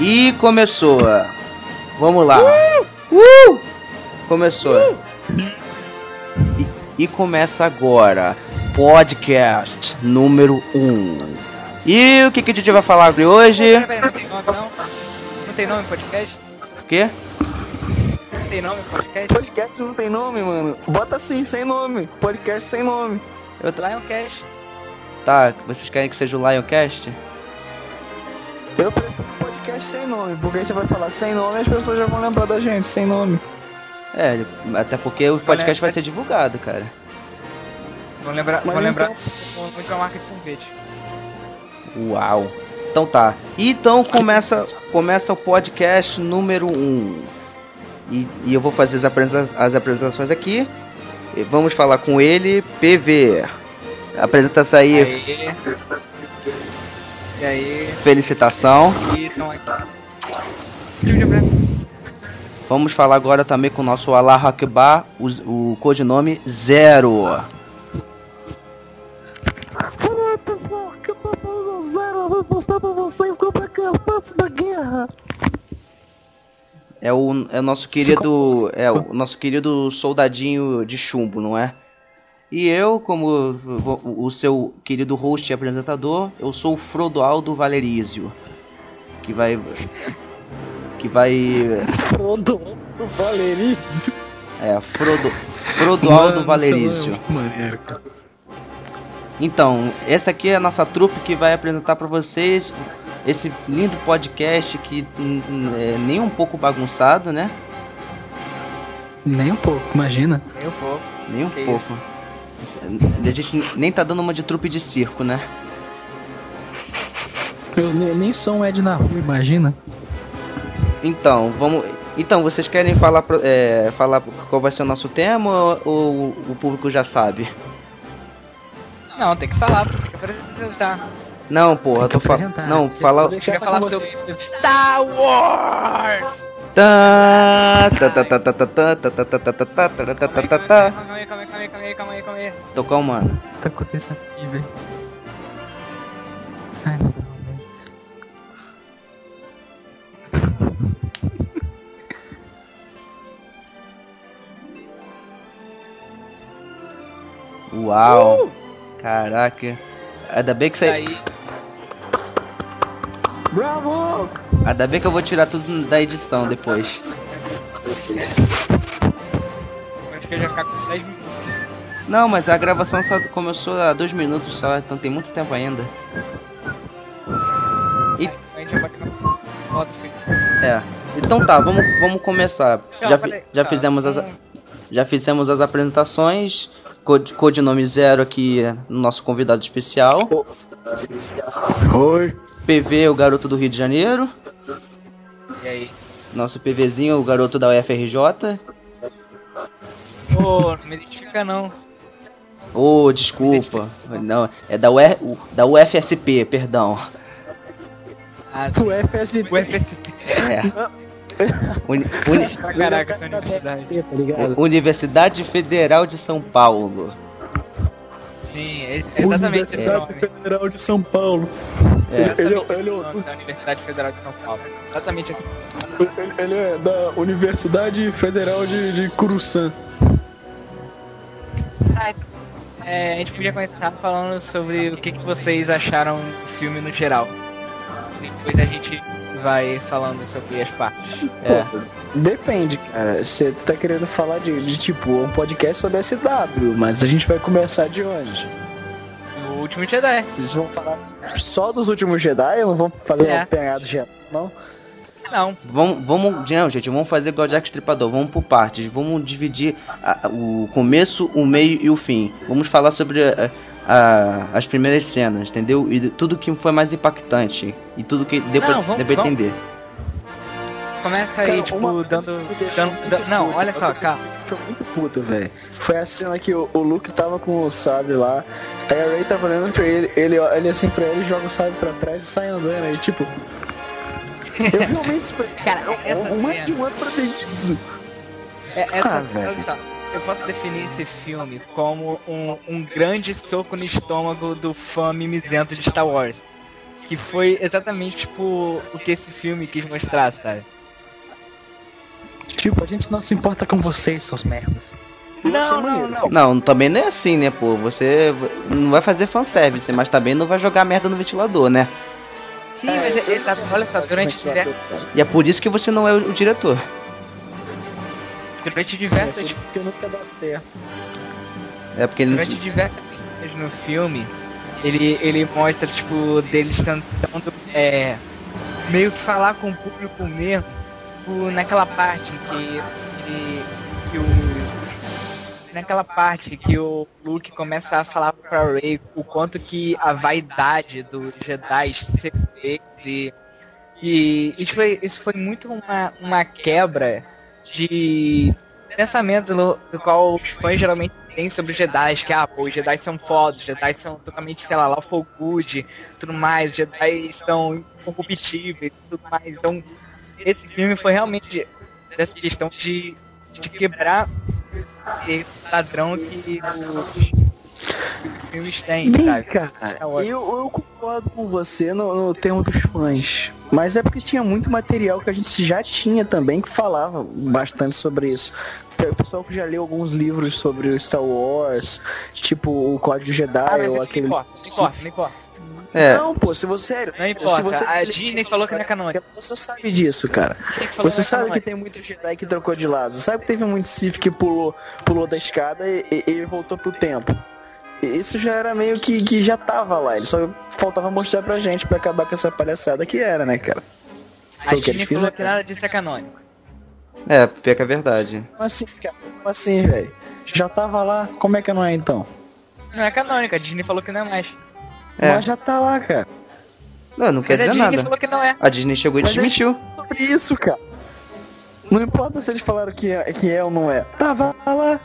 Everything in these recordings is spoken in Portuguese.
E começou. Vamos lá. Uh! Começou. E, e começa agora. Podcast número 1. Um. E o que, que a gente vai falar aqui hoje? Pera, pera, não tem nome não? Não tem nome podcast? O quê? Não tem nome podcast? Podcast não tem nome, mano. Bota assim, sem nome. Podcast sem nome. Eu tô... Lioncast. Tá, vocês querem que seja o Lioncast? Eu prefiro podcast sem nome, porque aí você vai falar sem nome e as pessoas já vão lembrar da gente, sem nome. É, até porque o podcast vai ser divulgado, cara. Vou lembrar, Mas vou lembrar então- muito a marca de sorvete. Uau. Então tá. Então começa, começa o podcast número 1. Um. E, e eu vou fazer as, apresenta as apresentações aqui. E vamos falar com ele, PV. Apresenta-se aí, Aí. E aí? felicitação. E estão aqui. Vamos falar agora também com o nosso Allah Akbar, o, o codinome Zero. Fala pessoal, que eu tô falando zero, eu vou mostrar pra vocês como é que é fácil da guerra. É o, é o nosso querido. É o nosso querido soldadinho de chumbo, não é? E eu, como o, o seu querido host e apresentador, eu sou o Frodoaldo Valerizio. Que vai. Que vai. Frodo do Valerício. É, Frodo, Frodoaldo Valerizio. maneiro, cara. Então, essa aqui é a nossa trupe que vai apresentar pra vocês esse lindo podcast que hum, hum, é nem um pouco bagunçado, né? Nem um pouco, imagina. Eu vou. Nem um Que pouco. A gente nem tá dando uma de trupe de circo, né? Eu nem, nem sou um Ed na rua, imagina. Então, vamos. Então, vocês querem falar, é, falar qual vai ser o nosso tema ou, ou o público já sabe? Não, tem que falar, tem que apresentar. Não, porra, Tem tô falando. apresentar. Não, fala. Quer essa falar sobre. Star Wars! Tá, tá, tá, tá, tá, tá, tá, tá, tá, tá, tá, tá, tá, tá, tá, tá, tá, tá. Calma aí, calma aí, calma aí, calma aí, calma aí, calma aí. Tô calmando. O que tá acontecendo aqui, velho? Ai. Uau! Caraca. Ainda bem que E você. aí, Bravo! Ainda bem que eu vou tirar tudo da edição depois. acho que eu já com 10 minutos. Não, mas a gravação só começou há dois minutos só, então tem muito tempo ainda. A gente já bate na foto, filho. É. Então tá, vamos, vamos começar. Não, Já, peraí, já tá, fizemos as, já fizemos as apresentações. Code, codinome Zero aqui no nosso convidado especial. Oi! PV, o garoto do Rio de Janeiro. E aí? Nosso PVzinho, o garoto da UFRJ. Ô, não me identifica não. Oh, desculpa. Não, é da, UR, da UFSP, perdão. Ah, O FSP. o FSP. É. Uni- uni- caraca, essa universidade. Tá? Universidade Federal de São Paulo. Sim, é é exatamente esse Universidade nome. Federal de São Paulo. É. Ele, ele, Exatamente esse ele, nome da Universidade Federal de São Paulo. Exatamente assim. ele, ele é da Universidade Federal de, de Curuçã. Ah, é, a gente podia começar falando sobre o que, que vocês acharam do filme no geral. Depois a gente vai falando sobre as partes. É. Depende, cara. Você tá querendo falar de, de tipo um podcast sobre SW, mas a gente vai começar de onde? O último Jedi. Vocês vão falar só dos últimos Jedi? Não vão fazer É. uma pegada de não? Não, Vamos, vamos, não, gente, vamos fazer igual Jack Stripador, vamos por partes, vamos dividir a- o começo, o meio e o fim. Vamos falar sobre a- a- as primeiras cenas, entendeu? E tudo que foi mais impactante e tudo que deu pra, Não, vamos- deu pra vamos- entender. começa aí, Cara, tipo, dando. dando- dando- não, puto. olha só. Tô muito puto, velho. Foi a cena que o, o Luke tava com o sabre lá. Aí a Ray tava olhando pra ele, ele olha assim pra ele, joga o sabre pra trás e sai andando. Aí, tipo. Eu realmente esperei Cara, essa um cena- de um ano pra ver isso. É, essa, Ah, velho. Eu posso definir esse filme como um, um grande soco no estômago do fã mimizento de Star Wars. que foi exatamente, tipo, o que esse filme quis mostrar, sabe? Tipo, a gente não se importa com vocês, seus merdas. Não, não, não. Não, também não é assim, né, pô? Você não vai fazer fanservice, mas também não vai jogar merda no ventilador, né? Sim, mas ele, tá, olha só, durante, diver- E é por isso que você não é o o diretor. Durante diversas tipo, Porque nunca dá certo. É porque ele não. Durante diversas cenas no filme, ele, ele mostra, tipo, deles tentando é, meio que falar com o público mesmo, tipo, naquela parte que, que, que o. Naquela parte que o Luke começa a falar pra Rey o quanto que a vaidade dos Jedi ser feitos e. E isso foi, isso foi muito uma, uma quebra de pensamento do, do qual os fãs geralmente têm sobre os Jedi, que ah, pô, os Jedi são foda, os Jedi são totalmente, sei lá, lawful good, tudo mais, os Jedi são incorruptíveis, tudo mais. Então, esse filme foi realmente dessa questão de, de quebrar esse padrão que filmes têm, Bem, sabe? cara, Wars. eu, eu concordo com você no, no termo dos fãs. Mas é porque tinha muito material que a gente já tinha também que falava bastante sobre isso. O pessoal que já leu alguns livros sobre o Star Wars, tipo o Código Jedi Ah, mas ou isso aquele. não importa, não importa, não importa. É, Não, pô, se você sério. Não se importa, você a Disney falou que não é canônico. Você sabe disso, cara. Você é sabe que tem muito Jedi que trocou de lado. Sabe que teve muito Sith que pulou, pulou da escada e, e, e voltou pro tempo. Isso já era meio que, que já tava lá. Ele só faltava mostrar pra gente pra acabar com essa palhaçada que era, né, cara? A Foi o que Disney falou que nada disso é canônico. é, pior que é verdade. Como assim, cara? Como assim, velho? Já tava lá, como é que não é então? Não é canônico, a Disney falou que não é mais. É. Mas já tá lá, cara. Não, não quer Mas a dizer Disney nada. falou que não é. A Disney chegou e Mas desmentiu. Sobre isso, cara. Não importa se eles falaram que é, que é ou não é. Tava lá.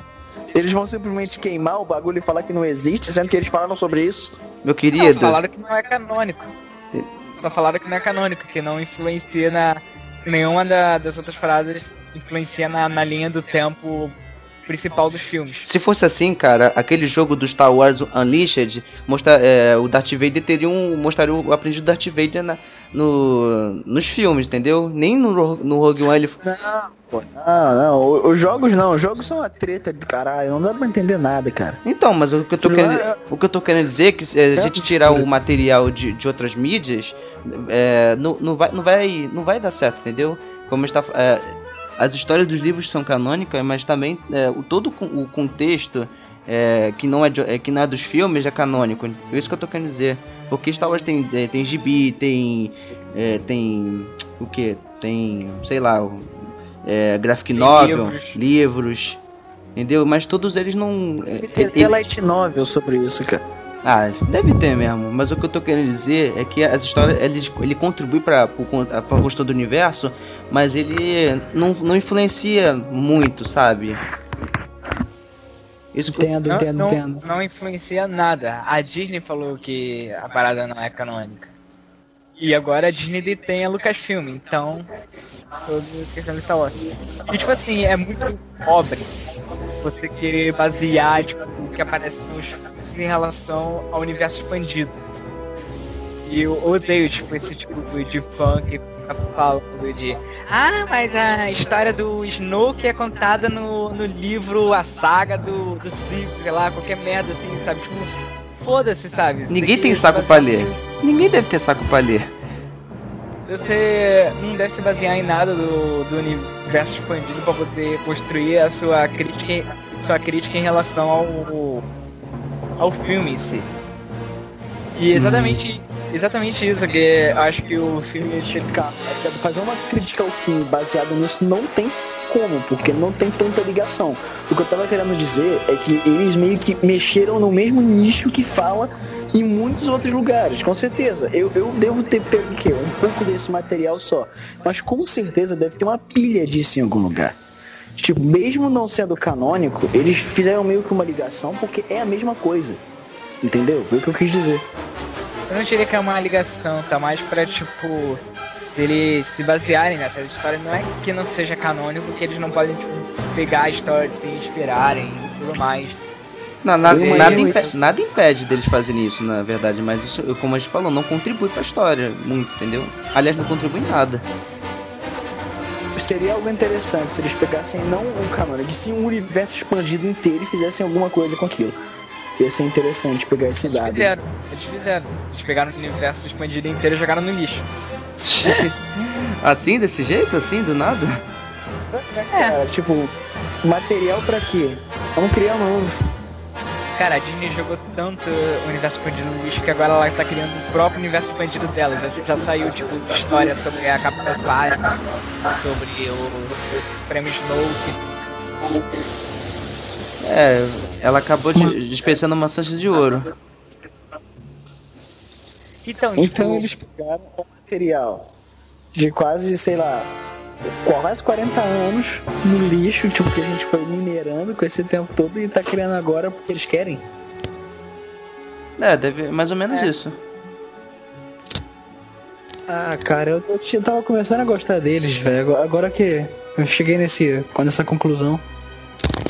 Eles vão simplesmente queimar o bagulho e falar que não existe, sendo que eles falaram sobre isso. Meu Não, querido, falaram que não é canônico. Só falaram que não é canônico, que não influencia na. Nenhuma da- das outras frases influencia na, na linha do tempo principal dos filmes. se fosse assim, cara, aquele jogo do Star Wars Unleashed, mostra, é, o Darth Vader teria um. mostraria o aprendido Darth Vader na, no, nos filmes, entendeu? Nem no, no Rogue One ele. Não, pô, não, não. Os jogos não, os jogos são uma treta do caralho, não dá pra entender nada, cara. Então, mas o que eu tô querendo, é- o que eu tô querendo dizer é que se a É gente tirar o material de, de outras mídias, é, não, não, vai, não, vai, não vai dar certo, entendeu? Como está, é, as histórias dos livros são canônicas, mas também é, o, todo o contexto é, que, não é, de- é, que não é dos filmes é canônico. É isso que eu tô querendo dizer. Porque Star Wars tem, é, tem gibi, tem. é, tem. o que? Tem. sei lá. o- É, graphic Tem novel, livros. livros. Entendeu? Mas todos eles não. é, Tem ele- até light novel sobre isso, cara. ah, deve ter mesmo, mas o que eu tô querendo dizer é que as histórias, ele, ele contribui para pra construção do universo, mas ele não, não influencia muito, sabe? Isso que Entendo, Não, entendo, não, entendo. não influencia nada. A Disney falou que a parada não é canônica. E agora a Disney detém a Lucasfilm, então. Toda questão de Star Wars. E tipo assim, é muito pobre você querer basear tipo, o que aparece nos filmes em relação ao universo expandido. E eu odeio, tipo, esse tipo de fã que fica de Ah, mas a história do Snoke é contada no, no livro A Saga do, do Sith, sei lá, qualquer merda assim, sabe? Tipo, foda-se, sabe? Você Ninguém que tem saco pra ler. Ninguém deve ter saco pra ler. Você não deve se basear em nada do, do universo expandido para poder construir a sua crítica, sua crítica em relação ao, ao filme em si. E exatamente, exatamente isso que acho que o filme Cara, fazer uma crítica ao filme baseado nisso não tem como, porque não tem tanta ligação. O que eu tava querendo dizer é que eles meio que mexeram no mesmo nicho que fala em muitos outros lugares, com certeza. Eu, eu devo ter pego o quê? Um pouco desse material só. Mas com certeza deve ter uma pilha disso em algum lugar. Tipo, mesmo não sendo canônico, eles fizeram meio que uma ligação porque é a mesma coisa. Entendeu? Foi o que eu quis dizer. Eu não diria que é uma ligação, tá mais pra, tipo, eles se basearem nessa história. Não é que não seja canônico, que eles não podem, tipo, pegar a história, se inspirarem e tudo mais. Na- nada, nada, imagino impe- isso. nada impede deles fazerem isso, na verdade, mas isso, como a gente falou, não contribui pra história muito, entendeu? Aliás, não contribui em nada. Seria algo interessante se eles pegassem não um canônico, mas sim um universo expandido inteiro e fizessem alguma coisa com aquilo. Ia ser interessante pegar esse Eles dado. fizeram, eles fizeram. Eles pegaram o universo expandido inteiro e jogaram no lixo. assim, desse jeito, assim, do nada? Cara, tipo, material pra quê? Vamos criar um novo. Cara, a Disney jogou tanto o universo expandido no lixo que agora ela tá criando o próprio universo expandido dela. Já, já saiu, tipo, história sobre a Capitã Clara, sobre o Supremo Snoke. É, ela acabou de, dispensando maçãs de ouro. Então, tipo, Então eles pegaram um material de quase, sei lá, quase 40 anos no lixo, tipo, que a gente foi minerando com esse tempo todo e tá criando agora porque eles querem. É, deve mais ou menos É. isso. Ah, cara, eu, eu tinha- tava começando a gostar deles, velho. Agora- que eu cheguei nesse, com essa conclusão,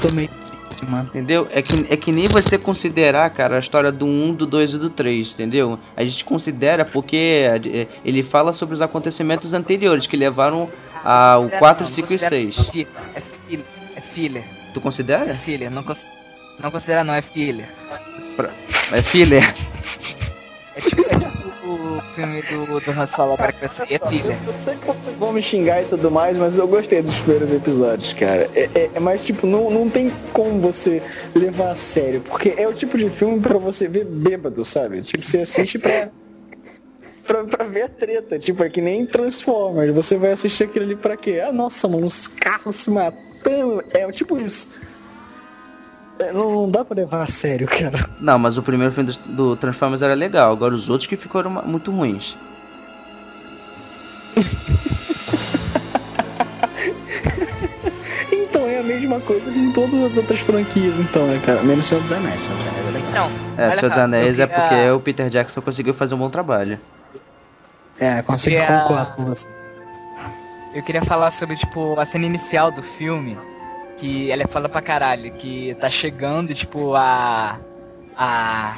tô meio mano. Entendeu? É que, é que nem você considerar, cara, a história do 1, do 2 e do 3, entendeu? A gente considera porque é, ele fala sobre os acontecimentos anteriores que levaram ao considera 4, não, 5 e considera 6. fi- É filha, é filha, Tu é considera? filha. Não, cons- não considera não, é filha. É filha. É tipo, é tipo o filme do, do Han Solo agora que é filha. Eu sei que vão me xingar e tudo mais, mas eu gostei dos primeiros episódios, cara. É, é- é mais tipo, não, não tem como você levar a sério, porque é o tipo de filme pra você ver bêbado, sabe? Tipo, você assiste pra. Pra, pra ver a treta, tipo, é que nem Transformers, você vai assistir aquilo ali pra quê? Ah, nossa, mano, os carros se matando, é tipo isso. É, não, não dá pra levar a sério, cara. Não, mas o primeiro filme do, Transformers era legal, agora os outros que ficaram muito ruins. Então é a mesma coisa com todas as outras franquias, então, né, cara? Menos Senhor dos Anéis, Senhor dos Anéis é legal. Então, É, Senhor dos Anéis eu é porque o Peter Jackson conseguiu fazer um bom trabalho. É, consigo queria- concordar com você. eu queria falar sobre, tipo, a cena inicial do filme, que ela é foda pra caralho, que tá chegando, tipo, a... a...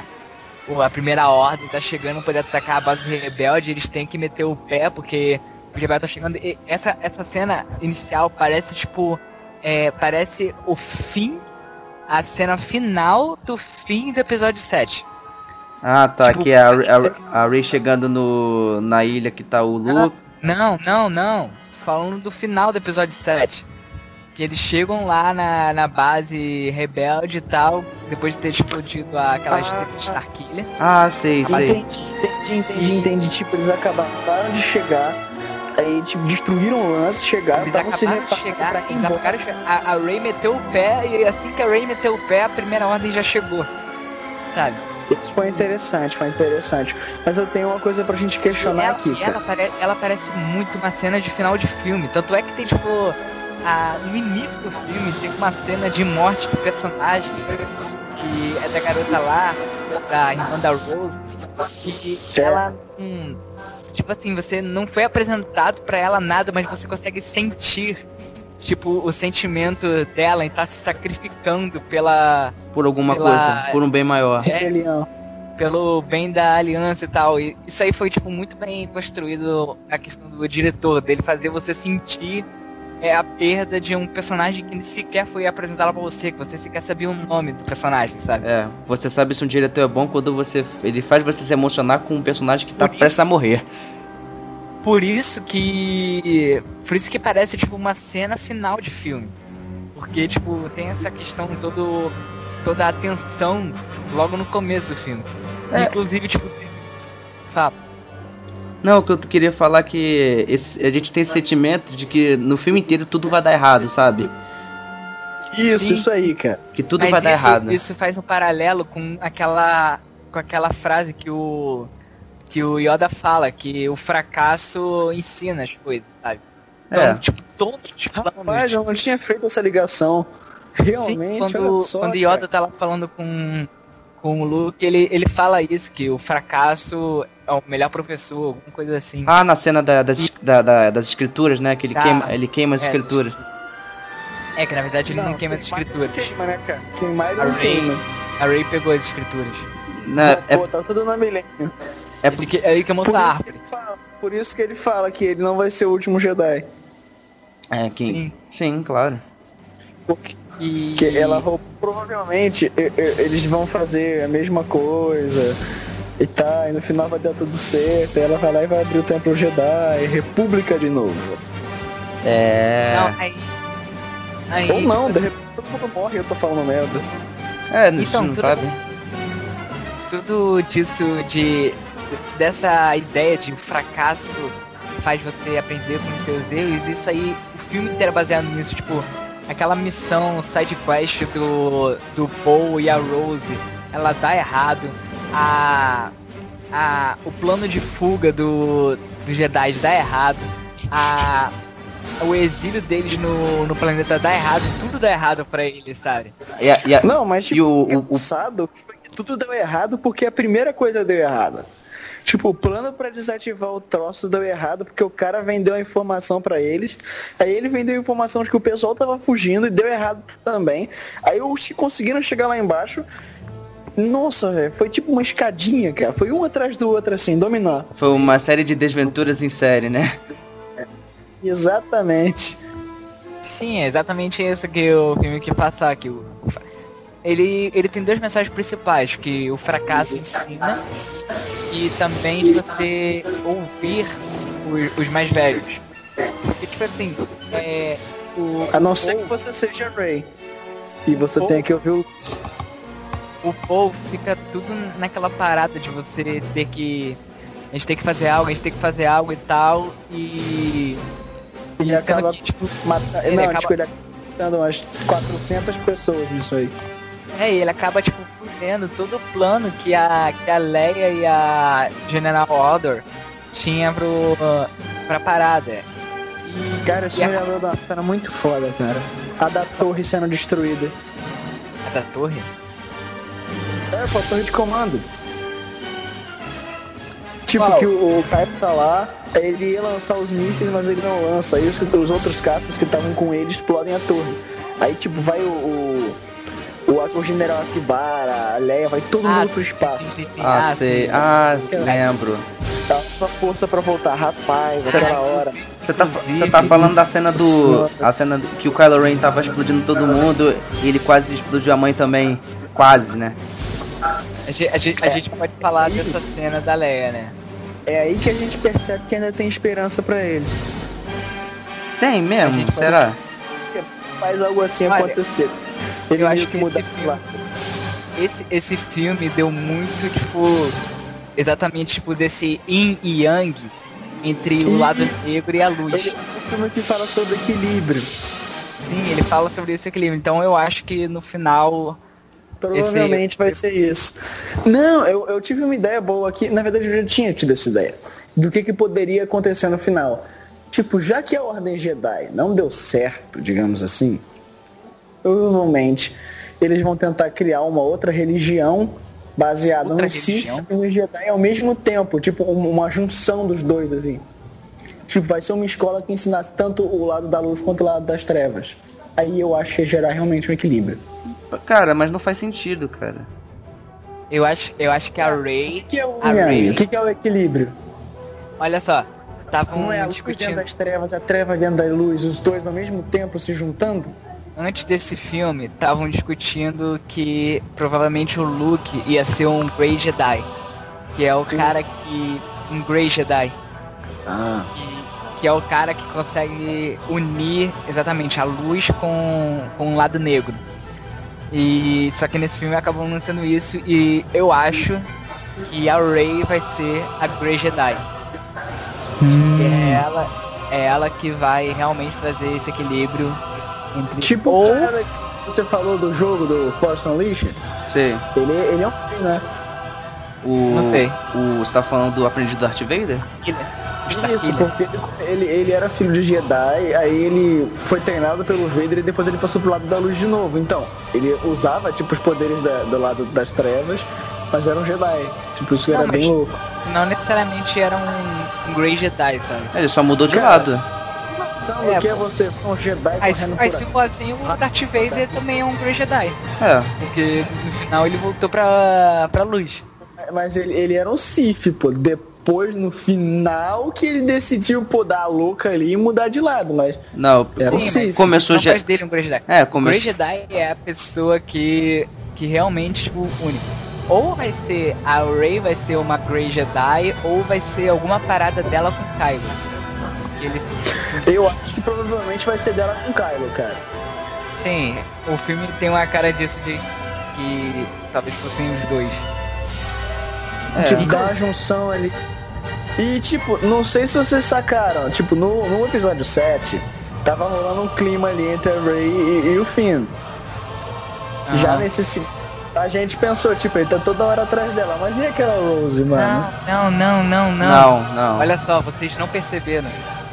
A primeira ordem tá chegando pra poder atacar a base rebelde, eles têm que meter o pé, porque o rebelde tá chegando. E essa, essa cena inicial parece, tipo, é, parece o fim, a cena final do fim do episódio 7. Ah, tá, Tipo, que é a, a, a Ray chegando no, na ilha que tá o Luke. Não, não, não. Tô falando do final do episódio 7. Que eles chegam lá na, na base rebelde e tal, depois de ter explodido aquela Ah. estrela de Starkiller. Ah, sei, Mas sei. entendi, entendi, entendi, entendi. Tipo, eles acabaram de chegar, aí, tipo, destruíram o lance, chegaram, Eles estavam se acabaram de reparando chegar, pra eles acabaram de chegar. A, a Ray meteu o pé e assim que a Ray meteu o pé, a primeira ordem já chegou. Sabe? Isso foi interessante, foi interessante. Mas eu tenho uma coisa pra gente questionar ela, aqui, ela, pare- ela parece muito uma cena de final de filme. Tanto é que tem, tipo, a- no início do filme tem uma cena de morte de personagem que é da garota lá, da irmã da Rose, que ela. hum, tipo assim, você não foi apresentado pra ela nada, mas você consegue sentir. Tipo, o sentimento dela em estar se sacrificando pela, Por alguma Pela- coisa, por um bem maior. É. Pelo bem da aliança e tal. E isso aí foi, tipo, muito bem construído a questão do diretor, dele fazer você sentir é, a perda de um personagem que sequer foi apresentado pra você, que você sequer sabia o nome do personagem, sabe? É, você sabe se um diretor é bom quando você ele faz você se emocionar com um personagem que tá prestes a morrer. Por isso que. Por isso que parece, tipo, uma cena final de filme. Porque, tipo, tem essa questão todo. toda a tensão logo no começo do filme. É. Inclusive, tipo. Fala. Não, o que eu queria falar é que esse- a gente tem esse sentimento de que no filme inteiro tudo vai dar errado, sabe? Isso, Sim. isso aí, cara. Que tudo Mas vai dar isso, errado. Isso faz um paralelo com aquela com aquela frase que o que o Yoda fala que o fracasso ensina as coisas, sabe? Então, É. tipo, todos os planos. Rapaz, eu não tinha feito essa ligação. Sim, Realmente, quando, olha só, quando cara. Yoda tá lá falando com com o Luke, ele, ele fala isso, que o fracasso o melhor professor, alguma coisa assim. Ah, na cena da- das, da- da- das escrituras, né? Que ele, Ah, queima, ele queima as é, escrituras. É que na verdade ele não, queima as escrituras. Queima, né, cara? Queimar ele A não Rey- queima. A Ray pegou as escrituras. Né, é, Pô, tá tudo na milênio. é Ele que, é ele que Por mostra a isso, que árvore. ele fala, por isso que ele fala que ele não vai ser o último Jedi. é que, Sim. sim, claro. Porque E que ela roubou- provavelmente eles vão fazer a mesma coisa. E tá, e no final vai dar tudo certo. E ela vai lá e vai abrir o Templo Jedi, República de novo. É. Não, aí. aí Ou não, de repente todo mundo morre e eu tô falando merda. É, não, Então, não tudo- sabe. tudo disso de dessa ideia de o fracasso faz você aprender com seus erros, isso aí, o filme inteiro é baseado nisso, tipo, aquela missão side quest do, do Paul e a Rose, ela dá errado, a, a o plano de fuga do, do Jedi dá errado, a o exílio deles no, no planeta dá errado, tudo dá errado pra eles, sabe? E, e a- Não, mas e tipo, o, o, o- engraçado que tudo deu errado porque a primeira coisa deu errado. Tipo, o plano pra desativar o troço deu errado porque o cara vendeu a informação pra eles. Aí ele vendeu a informação de que o pessoal tava fugindo e deu errado também. Aí os que conseguiram chegar lá embaixo. Nossa, velho, foi tipo uma escadinha, cara. Foi um atrás do outro assim, dominar. foi uma série de desventuras em série, né? Exatamente. Sim, é exatamente isso que o filme quer passar. Que o fra- ele, ele tem duas mensagens principais, que o fracasso ensina e também de você ouvir os, os mais velhos. Porque, tipo assim, é, o, A não ser o, que você seja Ray. E você Ou- tenha que ouvir o. o povo fica tudo naquela parada de você ter que. A gente tem que fazer algo, a gente tem que fazer algo e tal, e. E acaba que, tipo, matando. ele Não, acaba- tipo, ele matando umas 400 pessoas nisso aí. É, e ele acaba, tipo, fudendo todo o plano que a, que a Leia e a General Order tinha pro, pra parada. E, Cara, isso e me a, lembrou de uma cena muito foda, cara. A da torre sendo destruída. a da torre? É, pô, a torre de comando. Tipo, que o, o Caio tá lá, ele ia lançar os mísseis, mas ele não lança. Aí os, os outros caças que estavam com ele explodem a torre. Aí, tipo, vai o. o o, o general Akibara, a Leia, vai todo mundo pro espaço. sim, sim, sim. Ah, sei. sim. Ah, lembro. Dá uma força pra voltar. Rapaz, aquela hora. Você tá, você tá falando da cena do. A cena que o Kylo Ren tava explodindo todo mundo e ele quase explodiu a mãe também. Quase, né? A gente, a gente- a gente pode falar dessa cena da Leia, né? É aí que a gente percebe que ainda tem esperança pra ele. Tem mesmo? pode- Será? Faz algo assim Olha, acontecer. Ele eu acho que esse muda filme-. Esse, esse filme deu muito, tipo, exatamente, tipo, desse yin e yang entre o lado Isso. negro e a luz. Ele é um filme que fala sobre equilíbrio. Sim, ele fala sobre esse equilíbrio. Então eu acho que no final. Provavelmente vai ser isso. Não, eu, eu tive uma ideia boa aqui. Na verdade, eu já tinha tido essa ideia. Do que, que poderia acontecer no final. Tipo, já que a Ordem Jedi não deu certo, digamos assim, provavelmente eles vão tentar criar uma outra religião baseada Outra no Sith e no Jedi ao mesmo tempo. Tipo, um- uma junção dos dois, assim. Tipo, vai ser uma escola que ensinasse tanto o lado da luz quanto o lado das trevas. Aí eu acho que ia gerar realmente um equilíbrio. Cara, mas não faz sentido, cara. Eu acho, eu acho que a Ray. O que é o A Yang? Rey- O que que é o equilíbrio? Olha só, estavam Não é a luz dentro discutindo. das trevas, a treva dentro da luz, os dois ao mesmo tempo se juntando? Antes desse filme, estavam discutindo que provavelmente o Luke ia ser um Grey Jedi. Que é o cara que. Um Grey Jedi. Ah. que, que é o cara que consegue unir exatamente a luz com, com o lado negro. E só que nesse filme acabou não sendo isso e eu acho que a Rey vai ser a Grey Jedi. Que é ela, é ela que vai realmente trazer esse equilíbrio entre Tipo ou o cara que você falou do jogo do Force Unleashed, Sei. ele, ele é um rei, né? O, Não sei. O, você tá falando do aprendiz do Darth Vader? Isso, porque ele, ele, era filho de Jedi, aí ele foi treinado pelo Vader e depois ele passou pro lado da luz de novo. Então, ele usava tipo os poderes da- do lado das trevas, mas era um Jedi. Tipo, isso Não, era bem louco. não necessariamente era um, um Grey Jedi, sabe? Ele só mudou de Cara, lado. pensando É, que é você um Jedi Aí, se- correndo aí se for assim, o Darth Vader também é um Grey Jedi. É. Porque no final ele voltou pra, pra luz. Mas ele, ele era um Sith, pô. Depois, no final, que ele decidiu, pô, dar a louca ali e mudar de lado, mas... Não, Era Sim, começou já. faz dele um Grey Jedi. É, O Grey começou. Jedi é a pessoa que, que realmente, tipo, única. Ou vai ser a Rey vai ser uma Grey Jedi, ou vai ser alguma parada dela com o Kylo. Que ele, Eu acho que provavelmente vai ser dela com Kylo, cara. sim, o filme tem uma cara disso de que talvez fossem os dois. É. Tipo, dá uma junção ali. E, tipo, não sei se vocês sacaram, tipo, no, no episódio 7, tava rolando um clima ali entre a Rey e, e o Finn. Já Aham. nesse se- a gente pensou, tipo, ele tá toda hora atrás dela, mas e aquela Rose, mano? Não, não, não, não, não. Não, não. Olha só, vocês não perceberam.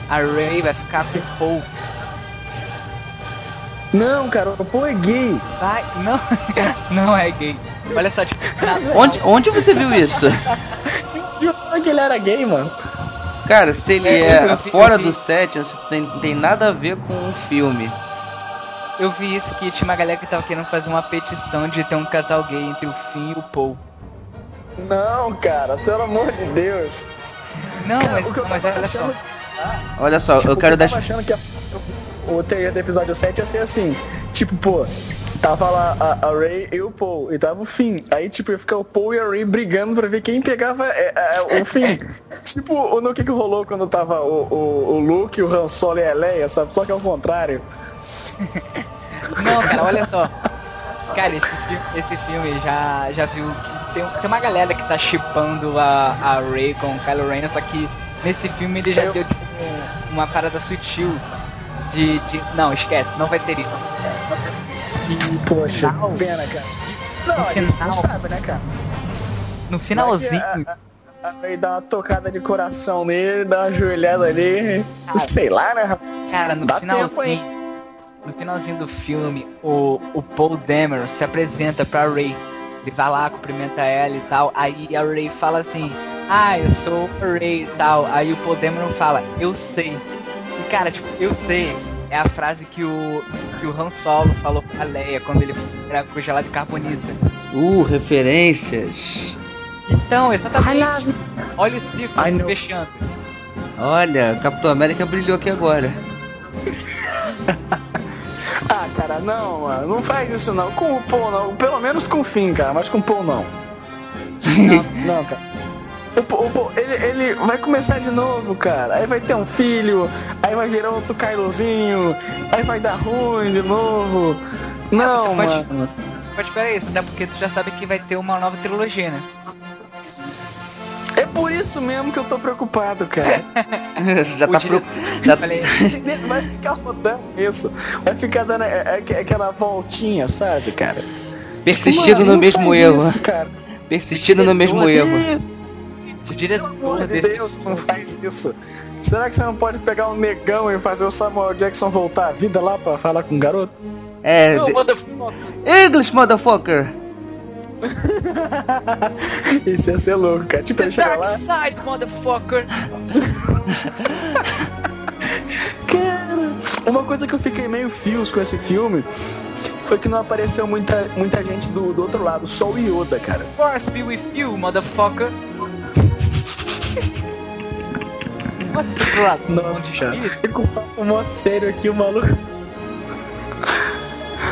A Rey vai ficar com o Paul. Não, cara, o Paul é gay. Vai, não, não é gay. Olha só, tipo, na- Onde, onde você viu isso? Jurava que ele era gay, mano. Cara, se ele É, é tipo, fora vi- do set, isso tem, tem nada a ver com o filme. eu vi isso que tinha uma galera que tava querendo fazer uma petição de ter um casal gay entre o Finn e o Paul. Não, cara, pelo amor de Deus. Não, Cara, mas, não, olha só. achando- Olha só, Tipo, eu quero eu tava dar. achando que a- o teoria do episódio 7 ia ser assim. Tipo, pô, tava lá a, a Ray e o Paul, e tava o Finn. Aí, tipo, ia ficar o Paul e a Ray brigando pra ver quem pegava é, é, o Finn. tipo, o- no que que rolou quando tava o, o, o Luke, o Han Solo e a Leia, sabe? Só que é o contrário. Não, cara, olha só. Cara, esse filme, esse filme já, já viu que tem, tem uma galera que tá chipando a, a Rey com o Kylo Ren, só que nesse filme ele já Eu- deu tipo, um- uma parada sutil de, de. Não, esquece, não vai ter isso. Poxa, Final. pena, cara. Não, No a gente final. não sabe, né, cara? no finalzinho. Vai que a- a- a Ray dá uma tocada de coração nele, dá uma joelhada ali. Sei lá, né, rapaz? Cara, no Dá tempo, finalzinho. No finalzinho do filme, o, o Paul Dameron se apresenta pra Ray. Ele vai lá, cumprimenta ela e tal. Aí a Ray fala assim: Ah, eu sou a Ray e tal. Aí o Paul Dameron fala: Eu sei. E cara, tipo, eu sei. É a frase que o, que o Han Solo falou pra Leia quando ele era congelado de carbonita. Uh, referências. Então, exatamente. Olha o ciclo se fechando. Olha, Capitão América brilhou aqui agora. Ah, cara, não, mano, não faz isso não. Com o Paul não, pelo menos com o Finn, cara, mas com o Paul não. Não, não, cara. O, o ele, ele vai começar de novo, cara. Aí vai ter um filho, aí vai virar outro Kylozinho, aí vai dar ruim de novo. Não, você pode- mano. Você pode esperar isso, até porque tu já sabe que vai ter uma nova trilogia, né? É por isso mesmo que eu tô preocupado, cara. já O tá dire- pro... já... Falei, vai ficar rodando isso. Vai ficar dando é, é, aquela voltinha, sabe, cara? persistindo Mano, no mesmo erro. isso, cara. Persistindo no mesmo erro. Pelo diretor amor de desse Deus, não faz isso. Será que você não pode pegar um negão e fazer o Samuel Jackson voltar à vida lá pra falar com o garoto? É. Não, de- motherfucker. English, motherfucker! Isso ia ser louco, cara. Tipo, The dark lá. side, motherfucker. Cara, uma coisa que eu fiquei meio fios com esse filme foi que não apareceu muita, muita gente do, do outro lado, só o Yoda, cara. Force be with you, motherfucker. Você Nossa, cara. espírito? Fico um papo mó sério aqui, o maluco.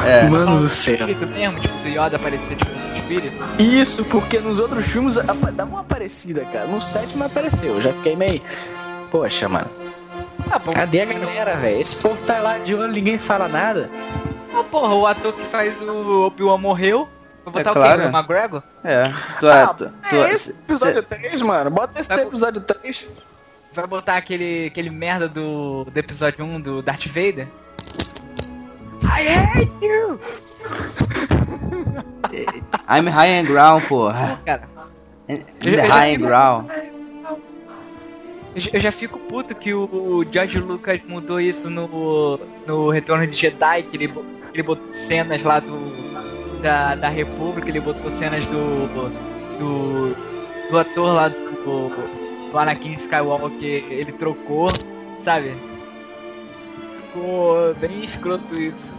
É. Mano do céu. mesmo, tipo, do Yoda aparecer tipo um espírito. Isso, porque nos outros filmes apa- dá uma aparecida, cara. No sétimo apareceu. Eu já fiquei meio. Poxa, mano. Ah, bom. Cadê a galera, velho? Esse povo tá lá de olho, ninguém fala nada. Ah, porra, o ator que faz o Obi-Wan morreu. Vou botar É o quê? claro. O McGregor? É. Tu é. Ah, Tu, tu é esse episódio 3, mano. Bota esse Vai- episódio 3. Vai botar aquele, aquele merda do, do episódio 1 do Darth Vader? I hate you! I'm high and ground, porra. Cara, In Eu- the eu high and fico- ground. eu, já- fico puto que o George Lucas mudou isso no, no Retorno de Jedi, que ele, ele botou cenas lá do, da, da República, ele botou cenas do, do, do ator lá do, do Anakin Skywalker, ele trocou, sabe? ficou bem escroto isso.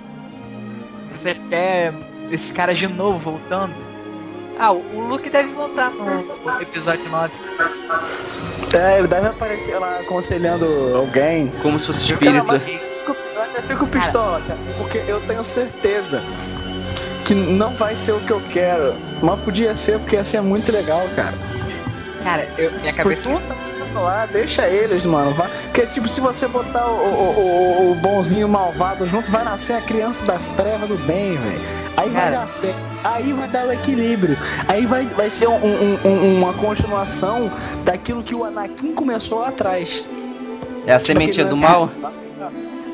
Você quer esses caras de novo voltando? Ah, o Luke deve voltar no episódio 9. É, ele deve aparecer lá aconselhando alguém. Como se fosse Cara, espírito. mas eu ainda fico pistola, cara, porque eu tenho certeza que não vai ser o que eu quero. Mas podia ser, porque ia ser muito legal, cara. Cara, eu, minha cabeça. lá, deixa eles, mano. Vai. Porque, tipo, se você botar o, o, o, o bonzinho malvado junto, vai nascer a criança das trevas do bem, velho. Aí vai Cara. dar certo. Aí vai dar o equilíbrio. Aí vai, vai ser um- um- um- uma continuação daquilo que o Anakin começou lá atrás. É a sementinha aquele do mal?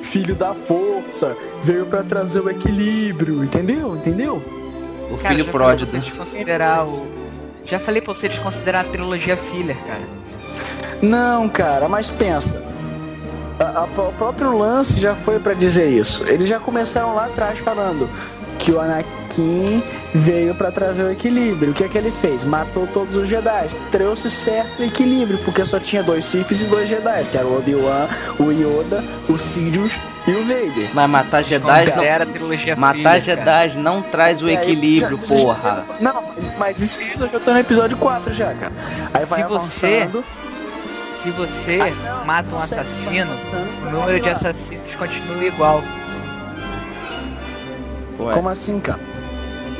Filho da força, veio pra trazer o equilíbrio, entendeu? Entendeu? O Cara, filho pródigo. pra você desconsiderar o. Já falei pra você desconsiderar a trilogia filler, cara. Não, cara, mas pensa. A- a- o próprio lance já foi pra dizer isso. Eles já começaram lá atrás falando que o Anakin veio pra trazer o equilíbrio. O que é que ele fez? Matou todos os Jedi. Trouxe certo equilíbrio, porque só tinha dois Siths e dois Jedi, que era o Obi-Wan, o Yoda, o Sidious e o Vader. Mas matar Jedi não. Desconsidera a trilogia Matar cara. Jedi não traz o aí, equilíbrio, já- já- porra. Não, mas, mas isso eu já tô no episódio 4 já, cara. Aí vai Se você- avançando. Se você Ah, não, mata um assassino, o número de assassinos continua igual. Ué. Como assim, cara?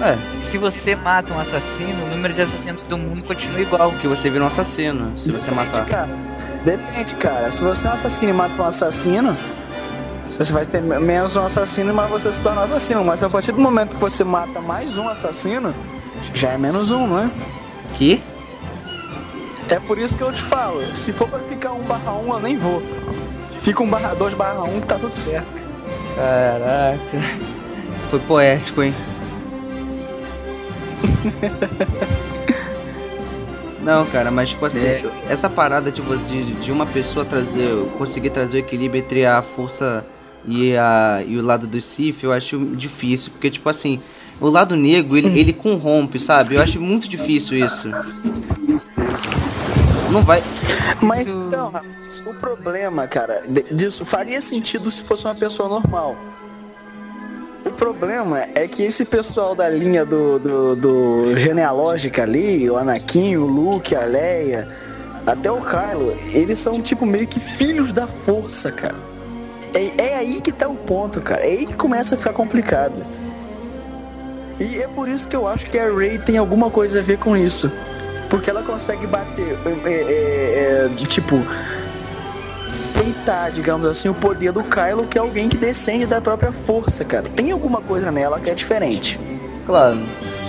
É, Se você mata um assassino, o número de assassinos do mundo continua igual. porque você vira um assassino se você matar. Cara, depende, cara. Se você é um assassino e mata um assassino, você vai ter menos um assassino, mas você se torna um assassino. Mas a partir do momento que você mata mais um assassino, já é menos um, não é? Que? É por isso que eu te falo, se for pra ficar 1 barra 1, eu nem vou. Fica 1 barra 2 barra 1 que tá tudo certo. Caraca. Foi poético, hein? Não, cara, mas tipo assim, É. essa parada tipo, de, de uma pessoa trazer, conseguir trazer o equilíbrio entre a força e, a, e o lado do Sif, eu acho difícil, porque tipo assim, o lado negro ele, ele corrompe, sabe? Eu acho muito difícil isso. Não vai. Mas Isso- então, o problema, cara, disso faria sentido se fosse uma pessoa normal. O problema é que esse pessoal da linha do, do, do genealógica ali, o Anakin, o Luke, a Leia, até o Kylo, eles são tipo meio que filhos da força, cara. É, é aí que tá o ponto, cara. É aí que começa a ficar complicado. E é por isso que eu acho que a Rey tem alguma coisa a ver com isso. Porque ela consegue bater, é, é, é, de, tipo, peitar, digamos assim, o poder do Kylo, que é alguém que descende da própria força, cara. Tem alguma coisa nela que é diferente. Claro.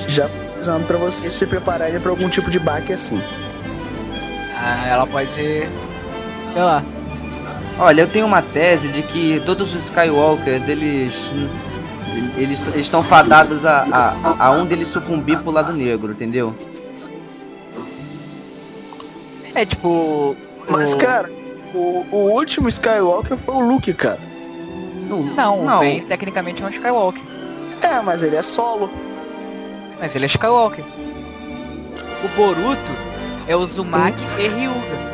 Já precisando pra vocês se prepararem pra algum tipo de baque assim. Ah, ela pode. Sei lá. Olha, eu tenho uma tese de que todos os Skywalkers, eles. Eles eles estão fadados a, a, a um deles sucumbir pro lado negro, entendeu? É tipo. Mas, o- cara, o, o último Skywalker foi o Luke, cara. Não, o Ben tecnicamente é um Skywalker. É, mas ele é solo. Mas ele é Skywalker. O Boruto é o Uzumaki e Ryuga.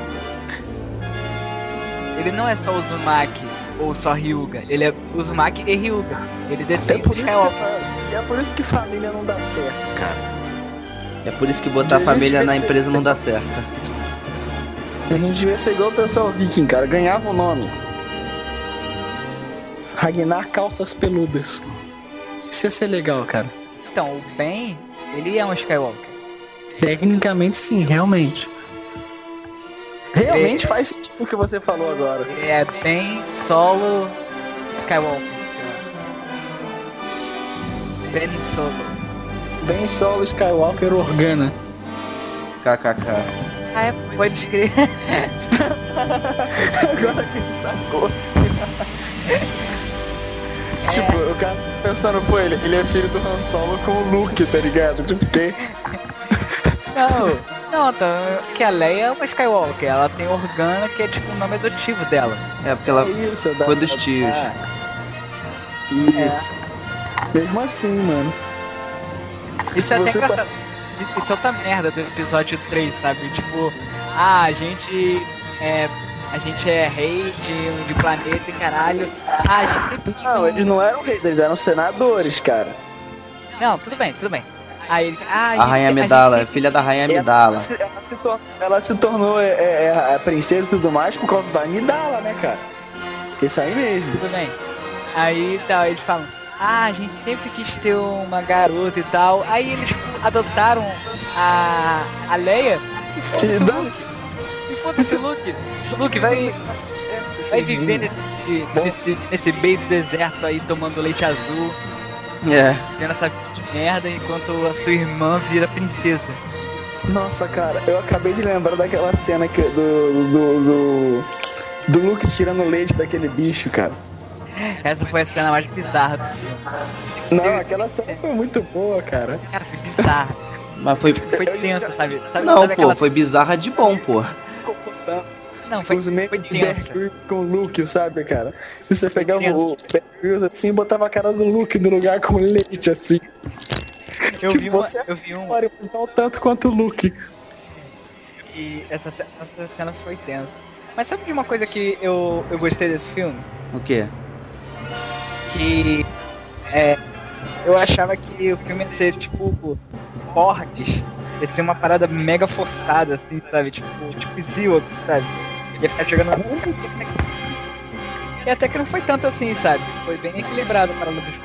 Ele não é só Uzumaki ou só Ryuga. Ele é Uzumaki e Ryuga. Ele É defende por, o isso que, Skywalker. é por isso que família não dá certo, cara. É por isso que botar a família na empresa não dá certo. A gente devia ser igual o pessoal viking, cara. Ganhava o nome. Ragnar Calças Peludas. Isso ia ser legal, cara. Então, o Ben, ele é um Skywalker. Tecnicamente, sim, realmente. Realmente faz sentido o que você falou agora. Ele é Ben Solo Skywalker. Ben Solo. Bem solo Skywalker Organa. KKK. Ah, é, pode escrever. Agora que se sacou. Tipo, o cara pensando, pô, ele, ele é filho do Han Solo com o Luke, tá ligado? Tipo, que? Não, não, tá. Que a Leia é uma Skywalker. Ela tem Organa, que é tipo o nome adotivo dela. É porque ela. isso, dá- foi dos tios. Isso. Mesmo assim, mano. Isso é até Você engraçado. Isso- Isso é outra merda do episódio 3, sabe? Tipo, ah, a gente é, a gente é rei de, de planeta e caralho. Ah, a gente tem Não, eles não eram reis, eles eram senadores, cara. Não, tudo bem, tudo bem. Aí ele. Ah, A gente- Rainha Amidala, sempre- filha da Rainha Ela Amidala. se, ela se tor- ela se tornou é, é, a princesa e tudo mais por causa da Amidala, né, cara? Isso aí mesmo. Tudo bem. Aí tal, eles falam, ah, a gente sempre quis ter uma garota e tal. Aí eles adotaram a, a Leia e foda-se o. Luke. E foda-se o Luke. O Luke vai, vai viver nesse, nesse, nesse meio do deserto aí tomando leite azul, É. tendo essa merda, enquanto a sua irmã vira princesa. Nossa, cara, eu acabei de lembrar daquela cena que, do, do, do, do Luke tirando leite daquele bicho, cara. Essa foi a cena mais bizarra do filme. Não, aquela cena foi muito boa, cara. Cara, foi bizarra. Mas foi. Foi tensa, sabe? sabe Não, sabe pô, aquela... foi bizarra de bom, pô. Não, foi, Os foi tensa. Com o Luke, sabe, cara? Se você pegava o Bear Grylls assim e botava a cara do Luke no lugar com leite, assim. Eu Tipo, vi, uma, você- eu vi um. Olha, não tanto quanto o Luke. E essa, essa cena foi tensa. Mas sabe de uma coisa que eu, eu gostei desse filme? O quê? Que é, eu achava que o filme ia ser tipo porques. Ia ser uma parada mega forçada, assim, sabe? Tipo, tipo Zillox, sabe? Ia ficar jogando. E até que não foi tanto assim, sabe? Foi bem equilibrado a parada dos.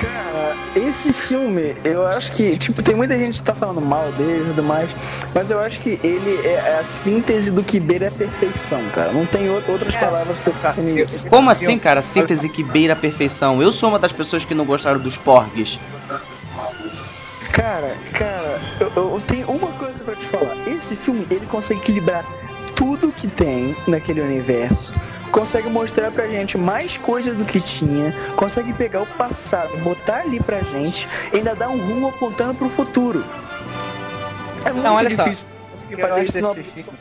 Cara, esse filme, eu acho que, tipo, tem muita gente que tá falando mal dele e tudo mais, mas eu acho que ele é a síntese do que beira a perfeição, cara. Não tem out- outras Cara, palavras pra eu definir isso. Como assim, cara? Síntese que beira a perfeição. Eu sou uma das pessoas que não gostaram dos porgs. Cara, cara, eu, eu tenho uma coisa pra te falar. Esse filme, ele consegue equilibrar tudo que tem naquele universo. Consegue mostrar pra gente mais coisas do que tinha. Consegue pegar o passado, botar ali pra gente. E ainda dar um rumo apontando pro futuro. É muito Não, olha só. difícil. que eu fazer isso numa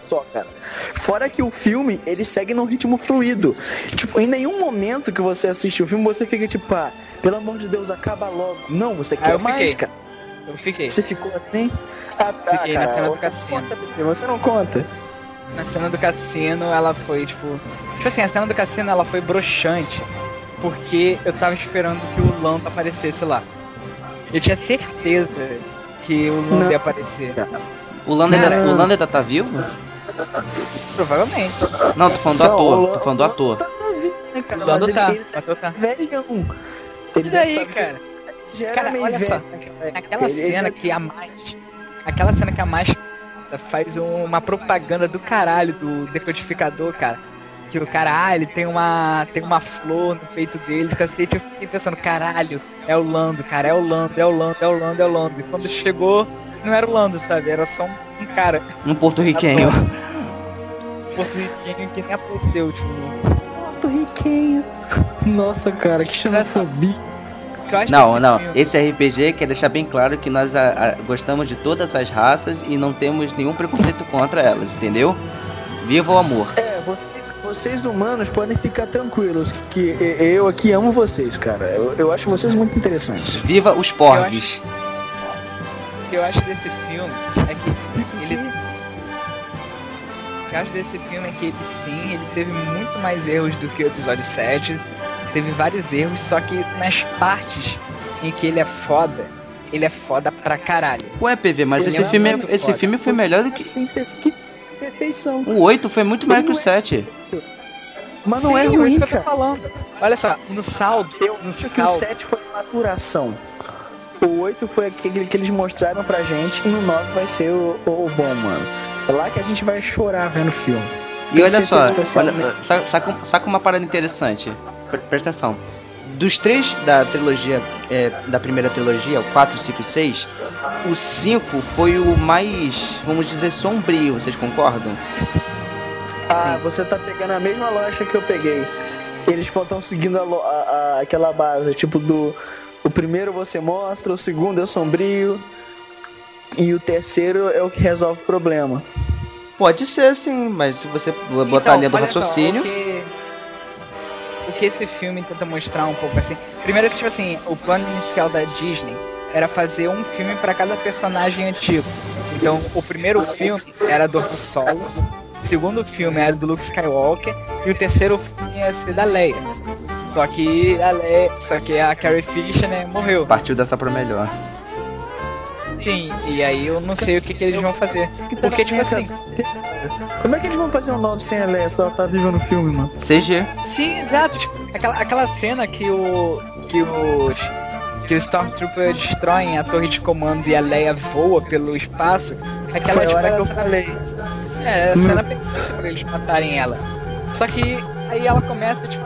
só, cara. Fora que o filme, ele segue num ritmo fluido. Tipo, em nenhum momento que você assiste o filme, você fica tipo, ah, pelo amor de Deus, acaba logo. Não, você Ah, quer eu mais, fiquei. cara. Eu fiquei. Você ficou assim? Ah, tá, Fiquei na cara, cena do você cassino. conta, Você não conta. Na cena do cassino, ela foi, tipo. Tipo assim, a cena do cassino ela foi broxante. Porque eu tava esperando que o Lando aparecesse lá. Eu tinha certeza que o Lando Não. ia aparecer. O Lando ainda, o Lando ainda tá vivo? Provavelmente. Não, tô falando do ator. Tô falando do ator. Tá vivo, né, cara? O Lando tá. O ator tá. velhão. E daí, cara? Cara, olha só. época. Aquela cena que a mais. Aquela cena que a mais faz uma propaganda do caralho do decodificador, cara. Que o cara, ah, ele tem uma. tem uma flor no peito dele, cacete, eu fiquei pensando, caralho, é o Lando, cara, é o Lando, é o Lando, é o Lando, é o Lando. E quando chegou, não era o Lando, sabe? Era só um, um cara Um porto-riquenho. porto-riquenho que nem apareceu, tipo. Porto-riquenho. Nossa, cara, que xenofobia. Não, não. filme- Esse RPG quer deixar bem claro que nós a- a- gostamos de todas as raças e não temos nenhum preconceito contra elas, entendeu? Viva o amor. É, vocês, vocês humanos podem ficar tranquilos, que eu aqui amo vocês, cara. Eu, eu acho vocês muito interessantes. Viva os porgs. O que eu acho desse filme é que ele. O que eu acho desse filme é que ele sim, ele teve muito mais erros do que o episódio 7. Teve vários erros, só que nas partes em que ele é foda, ele é foda pra caralho. Ué, PV, mas Ele esse é filme, muito esse foda. filme foi melhor do que. Que perfeição. O 8 foi muito melhor que o 7. Mas não Sim, é isso ruim, que eu tô cara. falando. Olha só, no saldo, Eu no acho que o saldo. 7 foi maturação. O 8 foi aquele que eles mostraram pra gente e no 9 vai ser o, o, bom, mano. É lá que a gente vai chorar vendo o filme. E olha só, olha, saca, saca uma parada interessante. Pre- Presta atenção. Dos três da trilogia, é, da primeira trilogia, o 4, 5 e 6, o 5 foi o mais, vamos dizer, sombrio, vocês concordam? Ah, você tá pegando a mesma lógica que eu peguei. Eles estão seguindo a a- a- aquela base, tipo do. O primeiro você mostra, o segundo é sombrio. E o terceiro é o que resolve o problema. Pode ser sim, mas se você botar a linha do só, raciocínio. o, que, o que esse filme tenta mostrar um pouco assim. Primeiro que, tipo assim, o plano inicial da Disney era fazer um filme pra cada personagem antigo. Então, o primeiro filme era do Han Solo. O segundo filme era do Luke Skywalker e o terceiro filme ia ser da Leia. Só que a Leia, só que a Carrie Fisher, né, morreu. Partiu dessa pra melhor. Sim, e aí eu não sei o que, que eles vão fazer. Porque, tipo assim. Como é que eles vão fazer um nome sem a Leia se ela tá viva no filme, mano? CG. Sim, exato. Tipo, aquela, aquela cena que o. que os. que os Stormtroopers destroem a torre de comando e a Leia voa pelo espaço. Aquela Foi a tipo, hora que eu falei. É, a cena perfeita pra eles matarem ela. Só que aí ela começa, tipo,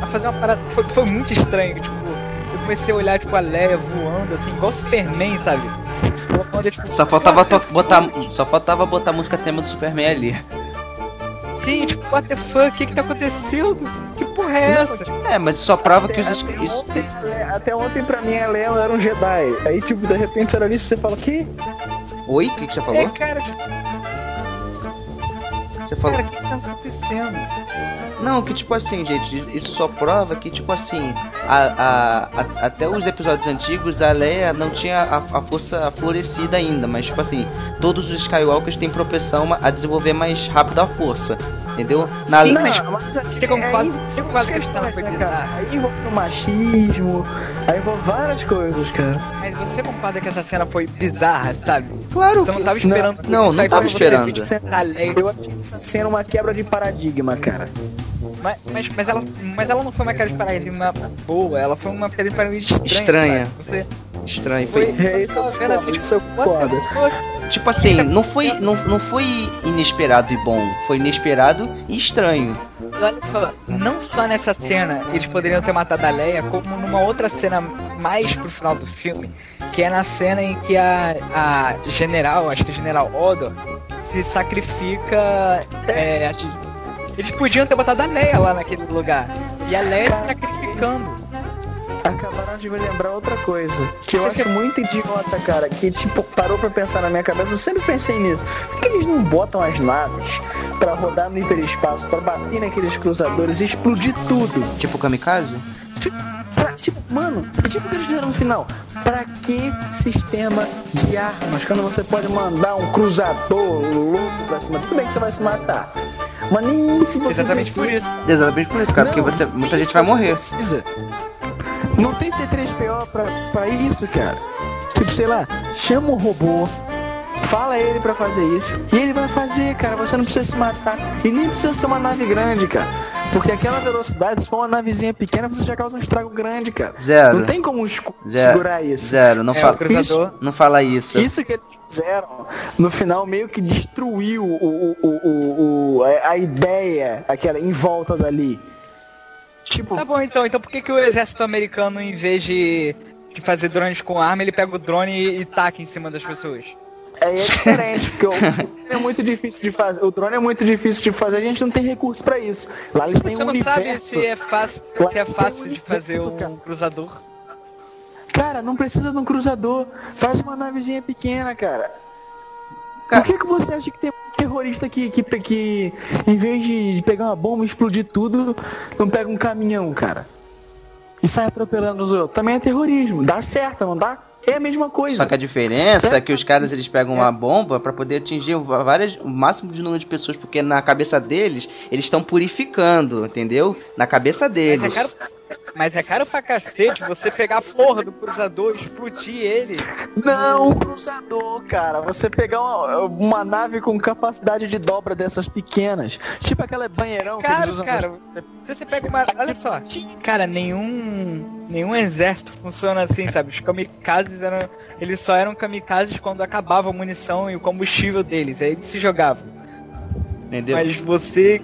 a fazer uma parada. Foi, foi muito estranho, tipo, eu comecei a olhar, tipo, a Leia voando, assim, igual Superman, sabe? Tipo, Só faltava botar, só faltava botar a música tema do Superman ali. Sim, tipo, what the fuck, o que que tá acontecendo? Que porra é essa? É, mas só prova que os Até, até, isso, ontem, Leia- até ontem pra mim a Leia era um Jedi. Aí tipo, de repente você olha ali e você fala, que? Oi, o que, que você É, falou? cara, tipo, Você falou. cara, o que que tá acontecendo? Não, que tipo assim, gente, isso só prova que, tipo assim, a, a, a- até os episódios antigos a Leia não tinha a, a força florescida ainda, mas tipo assim, todos os Skywalkers têm propensão a desenvolver mais rápido a força, entendeu? Na, Sim, na- mas assim, você concorda- aí- você concorda que a história foi né, bizarra? cara? Aí envolve o machismo, aí envolve várias coisas, cara. Mas você concorda que essa cena foi bizarra, sabe? claro Você não que- tava esperando Não, não aí tava esperando. Eu achei essa cena uma quebra de paradigma, cara. Mas, mas, mas, ela, mas ela não foi uma queda de paradigma boa, ela foi uma queda de paradigma estranha. Estranha. Você estranho, foi, foi. É, isso assim, concordo, isso eu tipo? Tipo assim, não foi, não, não foi inesperado e bom, foi inesperado e estranho. E olha só, não só nessa cena eles poderiam ter matado a Leia, como numa outra cena mais pro final do filme, que é na cena em que a, a general, acho que a general Odo, se sacrifica. é, eles podiam ter botado a Leia lá naquele lugar. E a Leia se sacrificando. Acabaram de me lembrar outra coisa. Que eu Você- acho muito idiota, cara. Que tipo, parou pra pensar na minha cabeça. Eu sempre pensei nisso. Por que eles não botam as naves pra rodar no hiperespaço, pra bater naqueles cruzadores e explodir tudo? Tipo kamikaze? Pra, tipo, mano, tipo o que eles fizeram no final. Pra que sistema de armas quando você pode mandar um cruzador louco pra cima? Tudo bem que você vai se matar. Mas nem se você Exatamente por precisa- isso. Exatamente por isso, cara, porque Não, você, muita isso gente vai morrer. Precisa. Não tem C3PO pra, pra isso, cara. Tipo, sei lá, chama o robô, fala ele pra fazer isso. E ele vai fazer, cara. Você não precisa se matar. E nem precisa ser uma nave grande, cara. Porque aquela velocidade, se for uma navezinha pequena, você já causa um estrago grande, cara. Zero. Não tem como Zero. segurar isso. Zero, não É, fala. o cruzador. Não fala isso. Isso que eles fizeram no final meio que destruiu o, o, o, a ideia aquela em volta dali. Tipo, Tá bom então, então por que, que o exército americano, em vez de, de fazer drones com arma, ele pega o drone e, e taca em cima das pessoas? Aí é diferente, porque o, drone é muito difícil de fazer. O drone é muito difícil de fazer, a gente não tem recurso pra isso. Lá eles têm Você um não universo. sabe se é fácil, Lá se é fácil um de fazer universo, cara. um cruzador. Cara, não precisa de um cruzador. Faz uma navezinha pequena, cara. Cara- Por que, que você acha que tem um terrorista que, que, que em vez de de pegar uma bomba e explodir tudo, não pega um caminhão, cara? E sai atropelando os outros? Também é terrorismo. Dá certo, não dá? É a mesma coisa. Só que a diferença é que os caras eles pegam uma bomba pra poder atingir várias, o máximo de número de pessoas, porque na cabeça deles eles estão purificando, entendeu? Na cabeça Mas deles. é caro, mas é caro pra cacete você pegar a porra do cruzador e explodir ele. Não, um cruzador, cara. Você pegar uma, uma nave com capacidade de dobra dessas pequenas. Tipo aquela banheirão que eles Cara, usam. cara, se você pega uma. Olha só, cara, nenhum. Nenhum exército funciona assim, sabe? Os kamikazes eram. Eles só eram kamikazes quando acabava a munição e o combustível deles. Aí eles se jogavam. Entendeu? Mas você.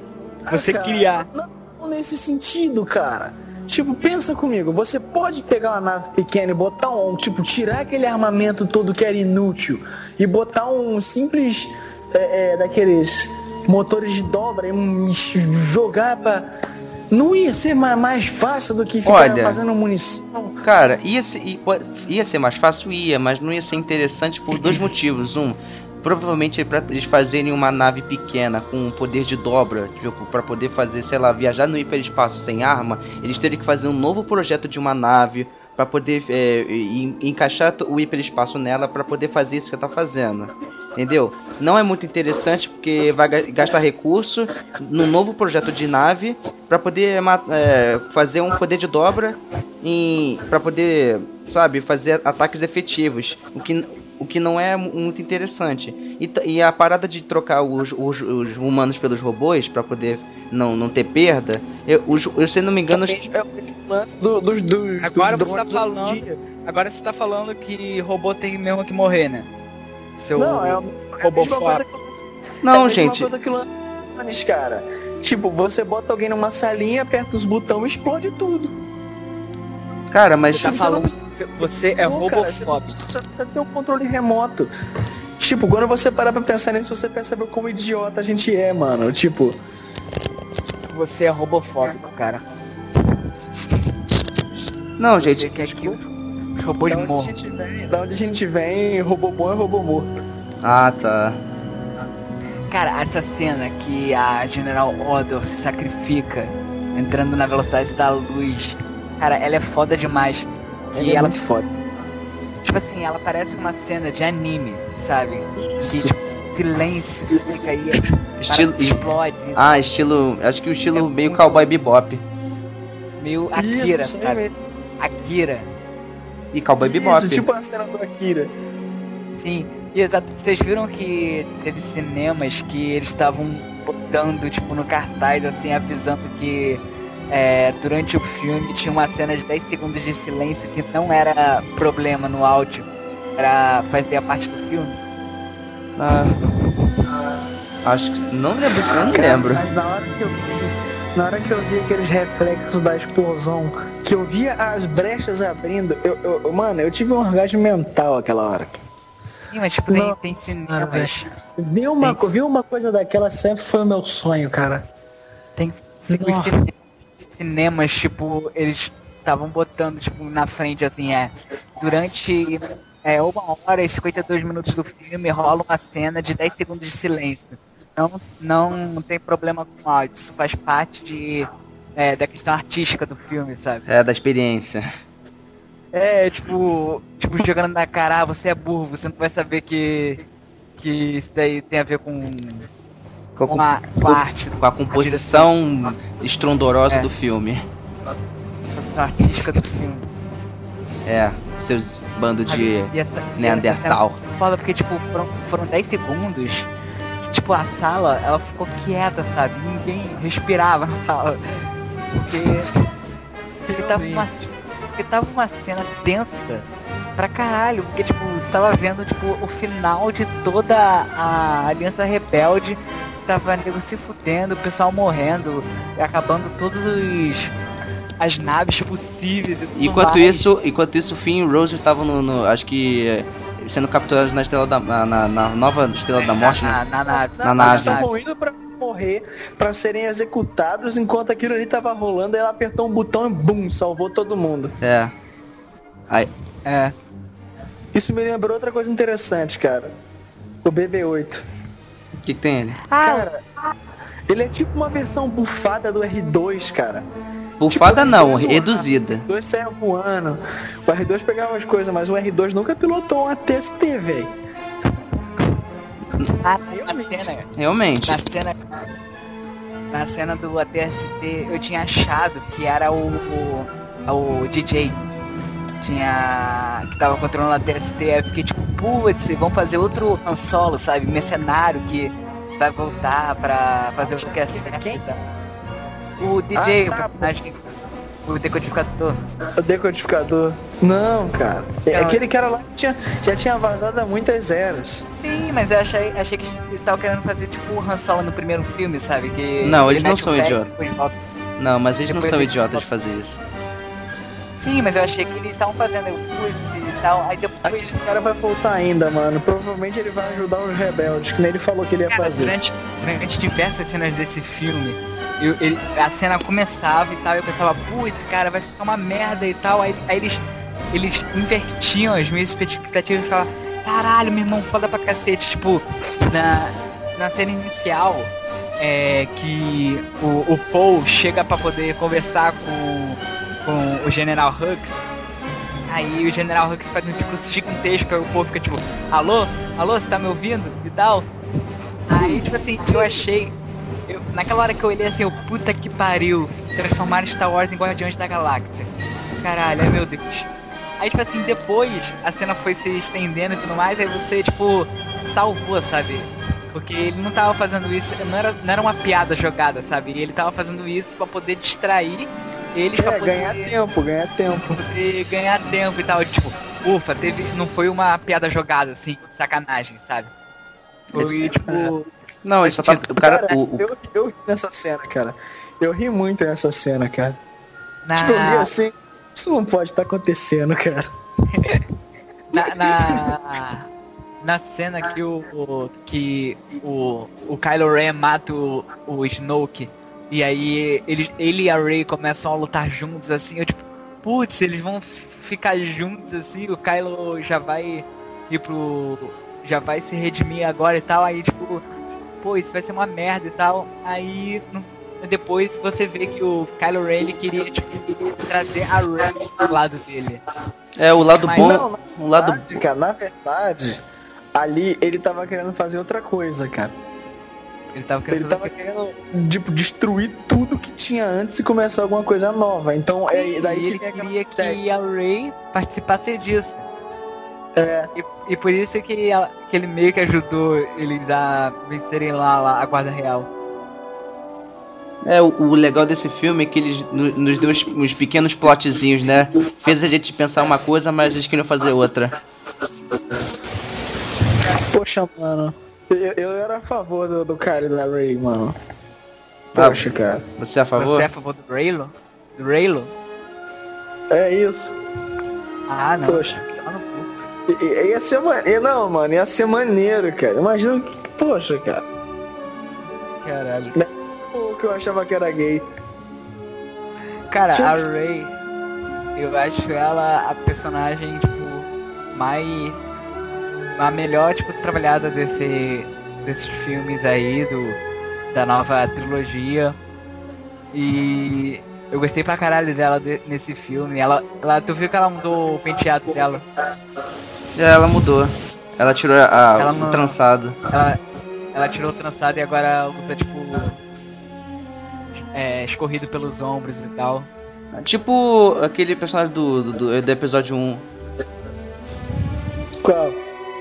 Você cara, criar. Não nesse sentido, cara. Tipo, pensa comigo, você pode pegar uma nave pequena e botar um, tipo, tirar aquele armamento todo que era inútil e botar um simples é, é, daqueles motores de dobra e um- jogar pra. Não ia ser ma- mais fácil do que ficar Olha. fazendo munição? Cara, ia ser, ia ser mais fácil, ia, mas não ia ser interessante por dois motivos. Um, provavelmente para eles fazerem uma nave pequena com poder de dobra, tipo, para poder fazer, sei lá, viajar no hiperespaço sem arma, eles teriam que fazer um novo projeto de uma nave para poder é, en- encaixar o hiperespaço nela para poder fazer isso que tá fazendo. Entendeu? Não é muito interessante porque vai ga- gastar recurso num novo projeto de nave para poder é, fazer um poder de dobra para poder, sabe, fazer ataques efetivos, o que o que não é mu- muito interessante. E, e a parada de trocar os, os, os humanos pelos robôs para poder não, não ter perda, eu, os, eu se não me engano, os- É o lance do- dos, dos, Agora dos você tá falando. Agora você tá falando que robô tem mesmo que morrer, né? Seu Não, é, o- é robô que não, é gente. coisa que o lance cara. Tipo, você bota alguém numa salinha, aperta os botões e explode tudo. Cara, mas Você tá Você falando. não- Você- é robofóbico. você, você tem um controle remoto. Tipo, quando você parar pra pensar nisso, você percebe como idiota a gente é, mano. Tipo, Você é robofóbico, cara. não, Você gente. quer que os robôs da morram. vem, da onde a gente vem, robô bom é robô morto. Ah, tá. Cara, essa cena que a General Odor se sacrifica entrando na velocidade da luz. Cara, ela é foda demais. Ele E é ela, muito foda. tipo assim, ela parece uma cena de anime, sabe? Que Isso. tipo, silêncio fica aí, Estilo, explode. ah, estilo, acho que o estilo meio cowboy bebop. Meio Akira, Isso, sabe? mesmo. Akira. E cowboy bebop. Isso, tipo a cena do Akira. Sim, e exato. Vocês viram que teve cinemas que eles estavam botando, tipo, no cartaz, assim, avisando que é, durante o filme tinha uma cena de 10 segundos de silêncio que não era problema no áudio, era fazer a parte do filme. Ah, acho que não lembro, não Cara, lembro. Mas na hora que eu vi, na hora que eu vi aqueles reflexos da explosão, que eu via as brechas abrindo, eu, eu- mano, eu tive um orgasmo mental aquela hora. Sim, mas tipo, tem, tem cara, cinemas. Ver uma, ver uma coisa daquela sempre foi o meu sonho, cara. Tem Nossa. cinemas, cinemas, tipo, eles estavam botando, tipo, na frente, assim, é. Durante é, uma hora e 52 minutos do filme rola uma cena de 10 segundos de silêncio. Não, não tem problema com áudio, isso faz parte de, é, da questão artística do filme, sabe? É, da experiência. É, tipo, tipo, jogando na cara, ah, você é burro, você não vai saber que, que isso daí tem a ver com, Com, com, a, com a arte, com a composição estrondorosa É. do filme. a artística do filme. É, seus bandos de E essa- Neandertal. Foda porque, tipo, foram, foram 10 segundos que, tipo, a sala, ela ficou quieta, sabe? Ninguém respirava na sala. Porque... Porque tava uma, porque tava uma cena tensa pra caralho. Porque, tipo, você tava vendo, tipo, o final de toda a Aliança Rebelde. Tava nego se fudendo, o pessoal morrendo, acabando todos os... As naves possíveis e tudo Enquanto mais. isso, enquanto isso, o Finn e o Rose estavam no, no- acho que eh, sendo capturados na estrela da na, na- na nova estrela da morte, né? na, na nave. Na nave. Eles estavam indo pra morrer, pra serem executados, enquanto aquilo ali tava rolando, ela apertou um botão e bum, salvou todo mundo. É. Aí, É. Isso me lembrou outra coisa interessante, cara. O BB-8. O que, que tem ele? Cara, ele é tipo uma versão bufada do R2, cara. Bufada Tipo, não, reduzida. O R2 saia voando. O R2 pegava as coisas, mas o R2 nunca pilotou uma TST, velho. Ah, Realmente. na cena, Realmente. na cena, na cena do ATST, eu tinha achado que era o, o, o DJ. Tinha. que tava controlando a ATST, aí eu fiquei tipo, putz, vamos fazer outro Han Solo, sabe? Mercenário que vai voltar pra fazer o que é certo. O DJ, Ah, o tá, personagem, o decodificador. O decodificador. Não, cara. É Não. aquele cara lá que tinha, já tinha vazado há muitas eras. Sim, mas eu achei, achei que eles estavam querendo fazer tipo o Han Solo no primeiro filme, sabe? Que Não, ele eles não são idiotas. Não, mas eles não Depois são ele- idiotas de fazer isso. Sim, mas eu achei que eles estavam fazendo o putz e tal. Aí depois. Esse cara vai voltar ainda, mano. Provavelmente ele vai ajudar os rebeldes, que nem ele falou que ele ia Cara, fazer. durante, durante diversas cenas desse filme, eu, ele- a cena começava e tal, eu pensava, putz, cara, vai ficar uma merda e tal. Aí, aí eles, eles invertiam as minhas expectativas e falavam, caralho, meu irmão, foda pra cacete. Tipo, na, na cena inicial, é que o, o Paul chega pra poder conversar com, com o General Hux. Aí o General Hux faz um discurso gigantesco, aí o povo fica tipo, alô? Alô, você tá me ouvindo? E tal. Aí, tipo assim, eu achei. Eu, naquela hora que eu olhei assim, eu, puta que pariu, transformaram Star Wars em Guardiões da Galáxia. Caralho, meu Deus. Aí, tipo assim, depois a cena foi se estendendo e tudo mais, aí você, tipo, salvou, sabe? Porque ele não tava fazendo isso, não era, não era uma piada jogada, sabe? Ele tava fazendo isso pra poder distrair eles É, pra poder ganhar tempo, ganhar tempo. poder ganhar tempo e tal. Tipo, ufa, teve. Não foi uma piada jogada, assim, sacanagem, sabe? Foi tipo. Não, ele só tá. O cara. Cara, o- o- eu, eu ri nessa cena, cara. Eu ri muito nessa cena, cara. Na, Tipo, eu vi assim, isso não pode estar acontecendo, cara. na, na, na cena que o, o- que o, o Kylo Ren mata o, o Snoke e aí ele, ele e a Rey começam a lutar juntos assim, eu tipo, putz, eles vão ficar juntos assim, o Kylo já vai ir pro já vai se redimir agora e tal, aí tipo, pô, isso vai ser uma merda e tal. Aí depois você vê que o Kylo Ren ele queria tipo trazer a Rey pro lado dele. É, o lado Mas bom. não, O lado. verdade, cara, na verdade, ali ele tava querendo fazer outra coisa, cara. Ele tava querendo Ele tava querendo, tipo, destruir tudo que tinha antes e começar alguma coisa nova. Então é daí e ele que queria ideia. que a Rey participasse disso. É, E, e por isso que, ela- que ele meio que ajudou eles a vencerem lá, lá a guarda real. É, o, o legal desse filme é que ele no- nos deu uns, uns pequenos plotzinhos, né? Fez a gente pensar uma coisa, mas eles queriam fazer outra. poxa, mano. Eu, eu era a favor do, do cara da Ray, mano. Ah, Poxa, cara. Você é a favor? Você é a favor do Raylo? Do Raylo? É isso. Ah, não. Poxa. I- i- Ia ser maneiro. Não, mano, ia ser maneiro, cara. Imagina que. Poxa, cara. Caralho. O que eu achava que era gay. Cara, Tinha a Rey, eu acho ela a personagem, tipo, mais. A melhor, tipo, trabalhada desse, desses filmes aí, do, da nova trilogia. E eu gostei pra caralho dela de- nesse filme. Ela, ela, tu viu que ela mudou o penteado dela? É, ela mudou. Ela tirou a, Ela o não- trançado. Ela, ela tirou o trançado e agora usa, tipo, é, escorrido pelos ombros e tal. Tipo aquele personagem do, do, do- do episódio 1. Qual?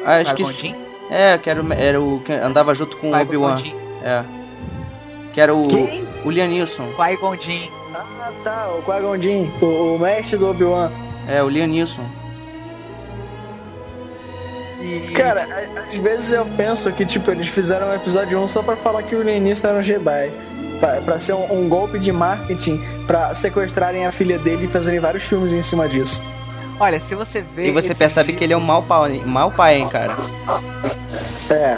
Ah, acho que. Qui-Gon Jinn? É, que era, o- era o que andava junto com o Obi-Wan. É. Que era o. Quem? O Liam Neeson. Ah, tá. O Jinn, o, o mestre do Obi-Wan. É, o Liam Neeson. E... Cara, às vezes eu penso que, tipo, eles fizeram o episódio 1 só pra falar que o Lenista era um Jedi. Pra, pra ser um, um golpe de marketing pra sequestrarem a filha dele e fazerem vários filmes em cima disso. Olha, se você vê. E você percebe filme- que ele é um mau pai, mau pai, hein, cara. É.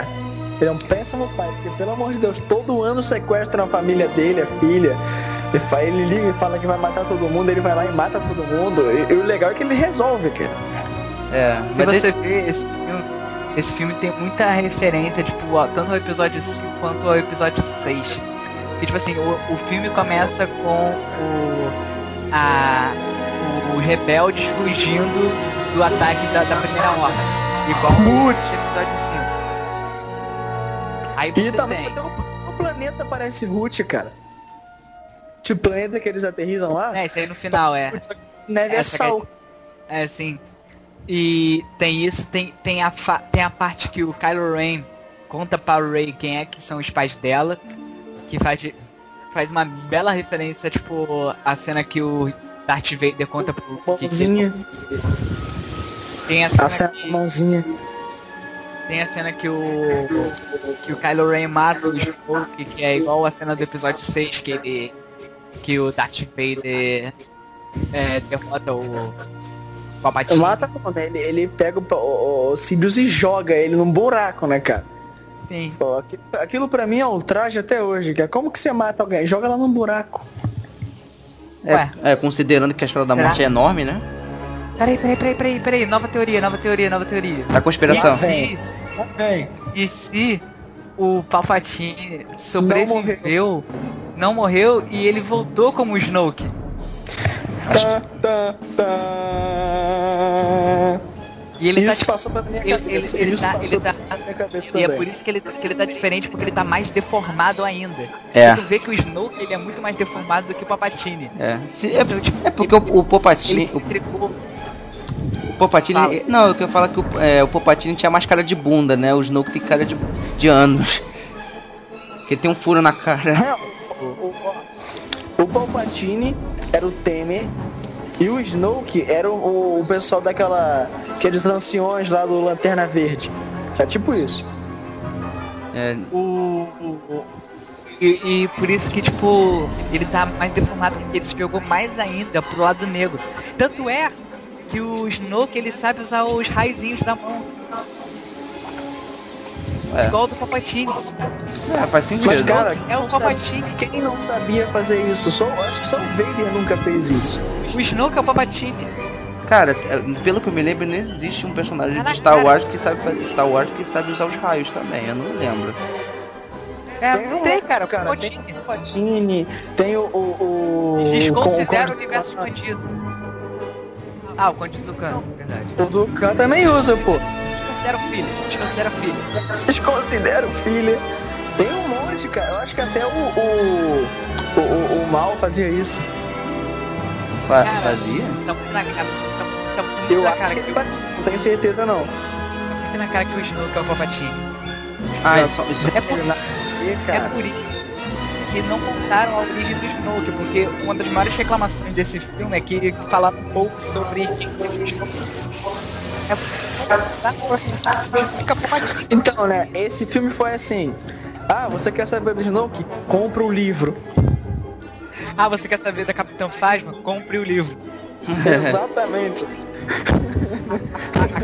Ele é um péssimo pai, porque pelo amor de Deus, todo ano sequestram a família dele, a filha. Ele, liga e fala que vai matar todo mundo, ele vai lá e mata todo mundo. E, e o legal é que ele resolve, cara. É. Se Mas você ele- vê esse filme, esse filme tem muita referência, tipo, ó, tanto ao episódio 5 quanto ao episódio 6. Que tipo assim, o, o filme começa com o. A, os rebeldes fugindo do ataque da, da primeira ordem. Igual no episódio 5. Aí E você também tem. até o, o planeta parece Root, cara. Tipo, o planeta que eles aterrizam lá, É, isso aí no final, é. neve é é- sal. É assim. E tem isso, tem, tem, a tem a parte que o Kylo Ren conta pra Rey quem é que são os pais dela, que faz, faz uma bela referência, tipo, a cena que o Darth Vader conta pro que Mãozinha, tem a a cena cena que, mãozinha. tem a cena que o que o Kylo Ren mata o Snoke, que é igual a cena do episódio 6 que ele que o Darth Vader é, derrota o Palpatine. Mata como, né? Ele, ele pega o, o, o Sidious e joga ele num buraco, né, cara? Sim. Pô, aquilo, aquilo pra mim é ultraje até hoje, cara. Como que você mata alguém? Joga lá num buraco. Ué. É, é, considerando que a história da morte é enorme, né? Peraí, peraí, peraí, peraí, peraí, nova teoria, nova teoria, nova teoria. A conspiração. E se, e se o Palpatine sobreviveu, não morreu e ele voltou como Snoke? Tá, tá, tá. E ele isso tá, passou pra minha ele- cabeça. ele- ele isso tá- passou ele tá- minha E é por isso que ele, que ele tá diferente, porque ele tá mais deformado ainda. É. Tu vê que o Snoke ele é muito mais deformado do que o Papatini. É, se- é, Então, tipo, é porque o, o ele Popatini, se o. Popatini, Fala. não, eu quero falar que o, é, o Popatini tinha mais cara de bunda, né? O Snoke tem cara de, de anos. Que ele tem um furo na cara. É, o, o, o Palpatine era o Temer e o Snoke era o, o pessoal daquela. aqueles anciões lá do Lanterna Verde. É tipo isso. É, O, o- o- e, e por isso que, tipo, ele tá mais deformado, porque ele se jogou mais ainda pro lado negro. Tanto é que o Snoke ele sabe usar os raizinhos da mão. É. Igual do Papatini. é, faz sentido. Mas, cara, É o não Papatini. quem não sabia fazer isso? Só, acho que só o Vader nunca fez isso. O Snoke é o Papatini. Cara, é, pelo que eu me lembro, não existe um personagem na de Star cara. Wars que sabe fazer Star Wars que sabe usar os raios também, eu não lembro. É, Tem um tem, cara, cara, o tem Papatini. Patine, tem o. o, o Desconsidera com- o universo expandido. Ah, o Conde do Cano, verdade. O do Khan também usa, pô. Desconsidera o filho, desconsidera o filho. Eles consideram filha. Tem um monte, cara. Eu acho que até o. O, o, o, o Mal fazia isso. Cara, fazia? Tá muito na cara, tá, tá muito Eu na acho cara que que. Não tenho certeza, não. tá muito na cara que o Snoke é o. Ah, é só, isso, É por isso, é cara. por isso que não contaram a origem do Snoke, porque uma das maiores reclamações desse filme é que falava um pouco sobre quem foi o Snoke. É Então, né? Esse filme foi assim. Ah, você quer saber do Snoke? Compra o livro. Ah, você quer saber da Capitã Phasma? Compre o livro. Exatamente.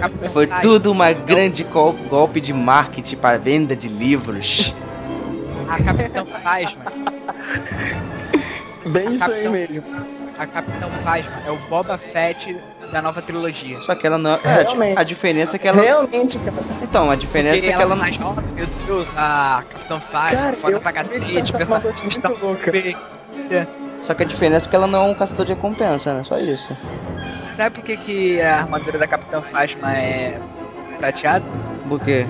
A Foi tudo uma grande gol- golpe de marketing para venda de livros. A Capitã Phasma. Bem isso aí Capitão- mesmo. A Capitã Phasma é o Boba Fett da nova trilogia. Só que ela não. É, Realmente. a diferença é que ela. Realmente, cara. Então, a diferença Porque é que ela ela não. mais nova, meu Deus, a Capitã Phasma, Cara, foda pra cacete, personagem armadura muito louca. Só que a diferença é que ela não é um caçador de recompensa, né? Só isso. Sabe por que, que a armadura da Capitã Phasma é prateada? Por quê?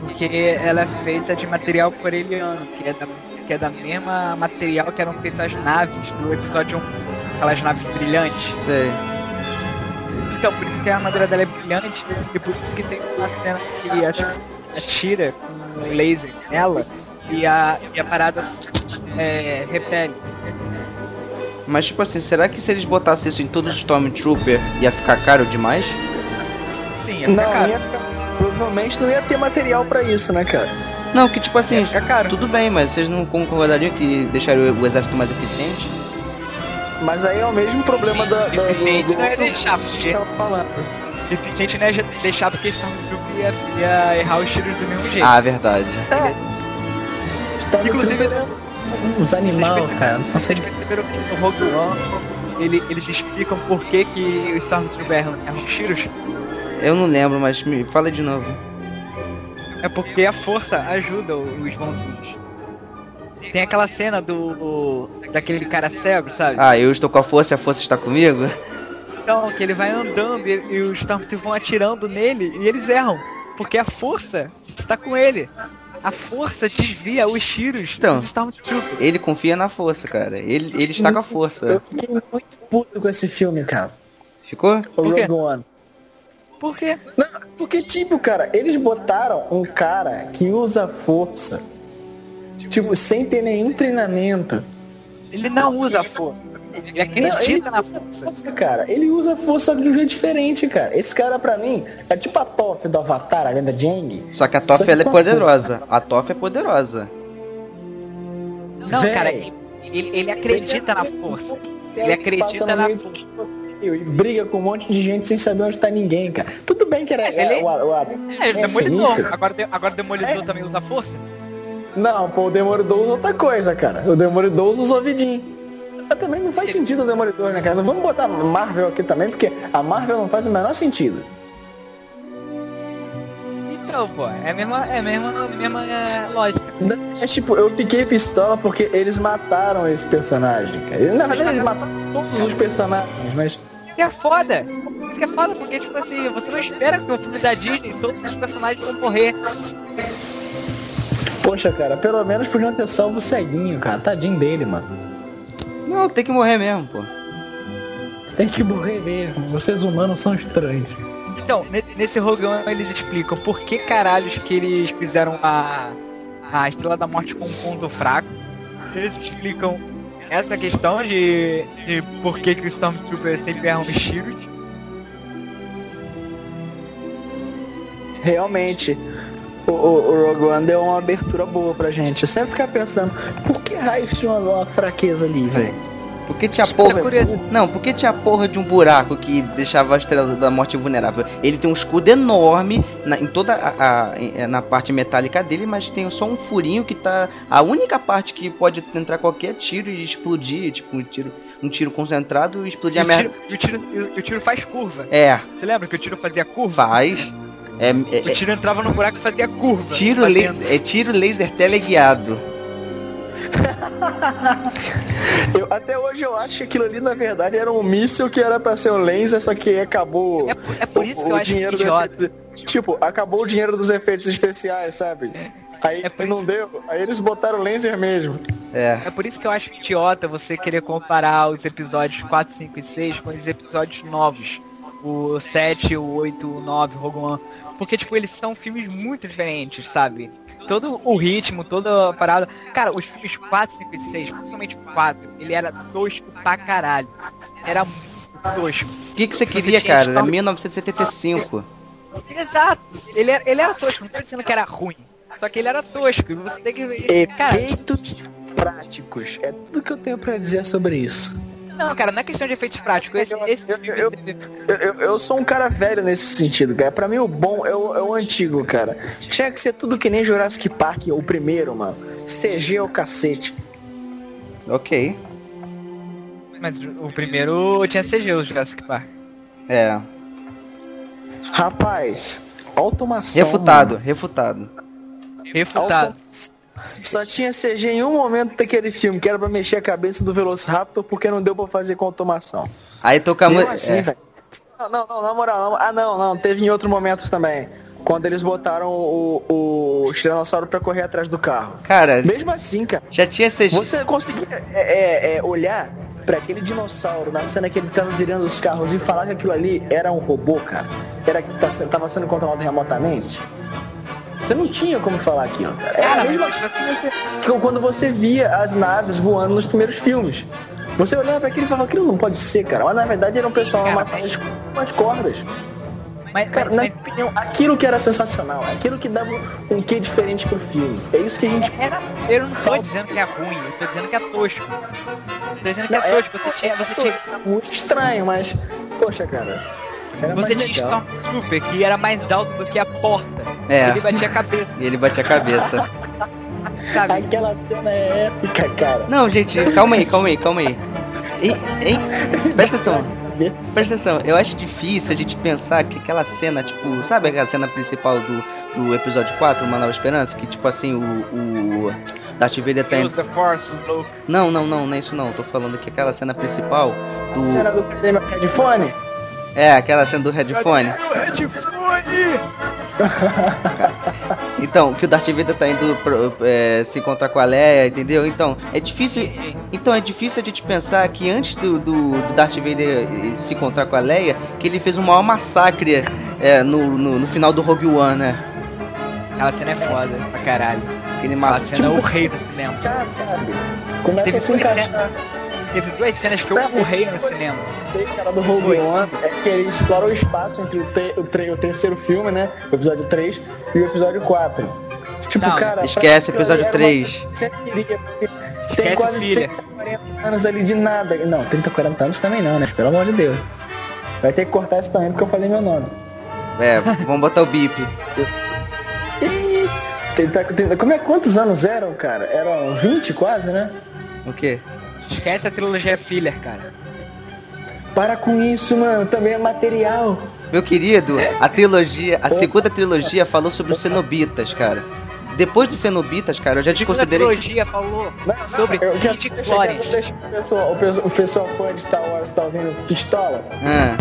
Porque ela é feita de material coreliano, que é da, que é da mesma material que eram feitas as naves do episódio 1. Aquelas naves brilhantes. Sei. Então, por isso que a armadura dela é brilhante e por isso que tem uma cena que ati- atira com um laser nela e a, e a parada é, repele. Mas tipo assim, será que se eles botassem isso em todos os Stormtrooper ia ficar caro demais? Sim, ia ficar Não, caro. ia, provavelmente não ia ter material pra isso, né, cara? Não, que tipo assim, tudo bem, mas vocês não concordariam que deixaria o exército mais eficiente? Mas aí é o mesmo problema da, da, Eficiente do, não é deixar, que porque- tava falando. Eficiente não é deixar porque Stormtrooper ia, ia errar os tiros do mesmo jeito. Ah, verdade. Tá Inclusive, uns animal, cara. Não Vocês sei perceberam que no Rogue One ele, eles explicam por que, que o Stormtrooper erra os tiros? Eu não lembro, mas me fala de novo. É porque a força ajuda os bonzinhos. Tem aquela cena do. daquele cara cego, sabe? Ah, eu estou com a força e a força está comigo? Então, que ele vai andando e, e os Stormtroopers vão atirando nele e eles erram. Porque a força está com ele. A força desvia os tiros Então. dos Stormtroopers. Ele confia na força, cara. Ele, ele está com a Eu força. fiquei muito puto com esse filme, cara. Ficou? O? Rogue One. Por quê? Não, porque, tipo, cara, eles botaram um cara que usa força, tipo, sem ter nenhum treinamento. Ele não usa força. Ele acredita na força. Força, cara, ele usa força de um jeito diferente, cara. Esse cara, pra mim, é tipo a Toph do Avatar, a lenda de Aang. Só que a que ela é poderosa. A Toph é poderosa. Não, Véi. cara, ele, ele acredita na força. Ele acredita na do- E briga com um monte de gente sem saber onde tá ninguém, cara. Tudo bem que era Mas ele- é, o, o, É, ele é é demolidor. sinistro. Agora, agora demolidor É. também usa força? Não, pô, o Demolidor usa outra coisa, cara. O Demolidor usa os ouvidinhos. Mas também não faz sentido o Demolidor, né, cara? Não vamos botar Marvel aqui também, porque a Marvel não faz o menor sentido. Então, pô, é a mesma, é a mesma, a mesma é, lógica. É tipo, eu fiquei pistola porque eles mataram esse personagem, cara. Na verdade, eles mataram todos os personagens, mas. Que é foda. Isso que é foda, porque, tipo assim, você não espera que o filme da Disney todos os personagens vão morrer. Poxa, cara, pelo menos podiam ter salvo o ceguinho, cara. Tadinho dele, mano. Não, tem que morrer mesmo, pô. Tem que morrer mesmo. Vocês humanos são estranhos. Então, ne- nesse Rogão eles explicam por que caralhos que eles fizeram a, a Estrela da Morte com um ponto fraco. Eles explicam essa questão de, de por que, que os Stormtroopers sempre erram os tiros. Realmente, o, o, o Rogue One deu uma abertura boa pra gente. Eu sempre ficar pensando, por que raios tinha uma fraqueza ali, velho? Porque tinha porra. é. Não, porque tinha a porra de um buraco que deixava a estrela da morte vulnerável. Ele tem um escudo enorme na, em toda a, a- em- na parte metálica dele, mas tem só um furinho que tá. A única parte que pode entrar qualquer tiro e explodir, tipo um tiro, um tiro concentrado e E explodir a o, merda. e, o tiro, e o- e o tiro faz curva. É, Você lembra que o tiro fazia curva? faz. É, é- O tiro entrava no buraco e fazia curva. é tiro, laser, é tiro laser teleguiado. Eu, até hoje eu acho que aquilo ali, na verdade, era um míssil que era pra ser um laser, só que acabou. É, por- é por isso o- que eu o acho dinheiro dos idiota. efeitos- Tipo, acabou o dinheiro dos efeitos especiais, sabe? Aí É não isso- deu, aí eles botaram laser mesmo. É. É por isso que eu acho idiota você querer comparar os episódios 4, 5 e 6 com os episódios novos. O 7, o 8, o 9, o Rogue One. Porque, tipo, eles são filmes muito diferentes, sabe? Todo o ritmo, toda a parada. Cara, os filmes 4, 5 e 6, principalmente o 4, ele era tosco pra caralho. Era muito tosco. O que, que você Você queria, tinha cara? Era história- 1975. Exato. Ele era, ele era tosco, não tô dizendo que era ruim. Só que ele era tosco. E você tem que ver. Cara, Efeitos práticos. É tudo que eu tenho pra dizer sobre isso. Não, cara, não é questão de efeitos práticos. Esse, esse Eu- filme eu- eu- eu sou um cara velho nesse sentido, cara. Pra mim o bom é o, é o antigo, cara. Tinha que ser tudo que nem Jurassic Park, o primeiro, mano. CG é o cacete. Ok. Mas o primeiro tinha CG, o Jurassic Park. É. Rapaz, automação. Refutado, mano. refutado. Refutado. Só tinha CG em um momento daquele filme, que era pra mexer a cabeça do Velociraptor, porque não deu pra fazer com automação. Aí tocamos. Mesmo assim, é. velho. Não, não, não, na moral, não. Ah, não, não. Teve em outros momentos também. Quando eles botaram o, o, o Tiranossauro pra correr atrás do carro. Cara, Mesmo assim, cara. já tinha CG. Você conseguia é, é, é, olhar pra aquele dinossauro na cena que ele tava virando os carros e falar que aquilo ali era um robô, cara? Era que tá, tava sendo controlado remotamente? Você não tinha como falar aquilo, cara. Era a mesma coisa que você- que quando você via as naves voando nos primeiros filmes. Você olhava pra aquilo e falava, aquilo não pode ser, cara. Mas na verdade era um pessoal Cara, de com as cordas. Mas, Cara, mas- na minha opinião, aquilo que era sensacional, aquilo que dava um quê diferente pro filme. É isso que a gente Era, eu não tô dizendo que é ruim, eu tô dizendo que é tosco. Tô dizendo que Não, é é- tosco. Você tinha, você tinha, muito estranho, mas poxa, cara. Era você tinha legal. Stormtrooper que era mais alto do que a porta. É. Ele batia a cabeça, E ele bate a cabeça. sabe? Aquela cena é épica, cara. Não, gente, calma aí, calma aí, calma aí. Hein? Presta atenção, presta atenção. Eu acho difícil a gente pensar que aquela cena, tipo, sabe aquela cena principal do, do episódio 4, Uma Nova Esperança? Que tipo assim, o. o Darth Vader tá. Use the Force, Luke. Não, não, não, não é isso não. Tô falando que aquela cena principal do. Cena do meu headphone? É, aquela cena do headphone. O headphone! Então, que o Darth Vader tá indo pro- é, se encontrar com a Leia, entendeu? Então, é difícil. Então, é difícil a gente pensar que antes do, do, do Darth Vader se encontrar com a Leia, que ele fez um maior massacre é, no, no, no final do Rogue One, né? Aquela cena é foda pra caralho. Aquele Aquela massacre. cena é o rei do cinema. Cara, sabe? Como é que se duas encaixa Teve duas cenas que eu urrei no cinema. Tem cara do Rogue. One é que ele explora o espaço entre o, te- o, tre- o terceiro filme, né? O episódio 3 e o episódio 4. Tipo, Não, cara. esquece pra- episódio era uma 3. coisa que Você queria, porque Esquece, tem quase filha. 30, 40 anos ali de nada. Não, 30, 40 anos também não, né? Pelo amor de Deus. Vai ter que cortar isso também porque eu falei meu nome. É, vamos botar o bip. Ih, 30, 30, como é quantos anos eram, cara? Eram 20 quase, né? O quê? Esquece a trilogia Filler, cara. Para com isso, mano. Também é material. Meu querido, a trilogia, a segunda trilogia falou sobre os cenobitas, cara. depois do Cenobitas, cara, eu já A segunda desconsiderei. trilogia falou sobre pessoal, o pessoal, o pessoal fã de Star Wars tá ouvindo pistola. Ah,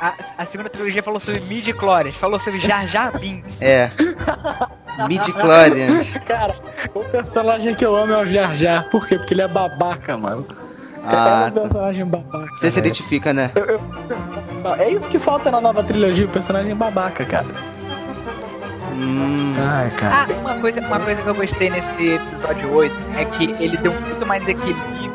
A, a segunda trilogia falou sobre midi chlorians falou sobre Jar Jar Binks. é. Midi-chlorians. Cara, o personagem que eu amo é o Jar Jar. Por quê? Porque ele é babaca, mano. Ah, é um personagem babaca. Você se identifica, né? Eu- eu- é isso que falta na nova trilogia, o personagem babaca, cara. Hum, Ai, cara. Ah, uma coisa, uma coisa que eu gostei nesse episódio 8 é que ele deu muito mais equilíbrio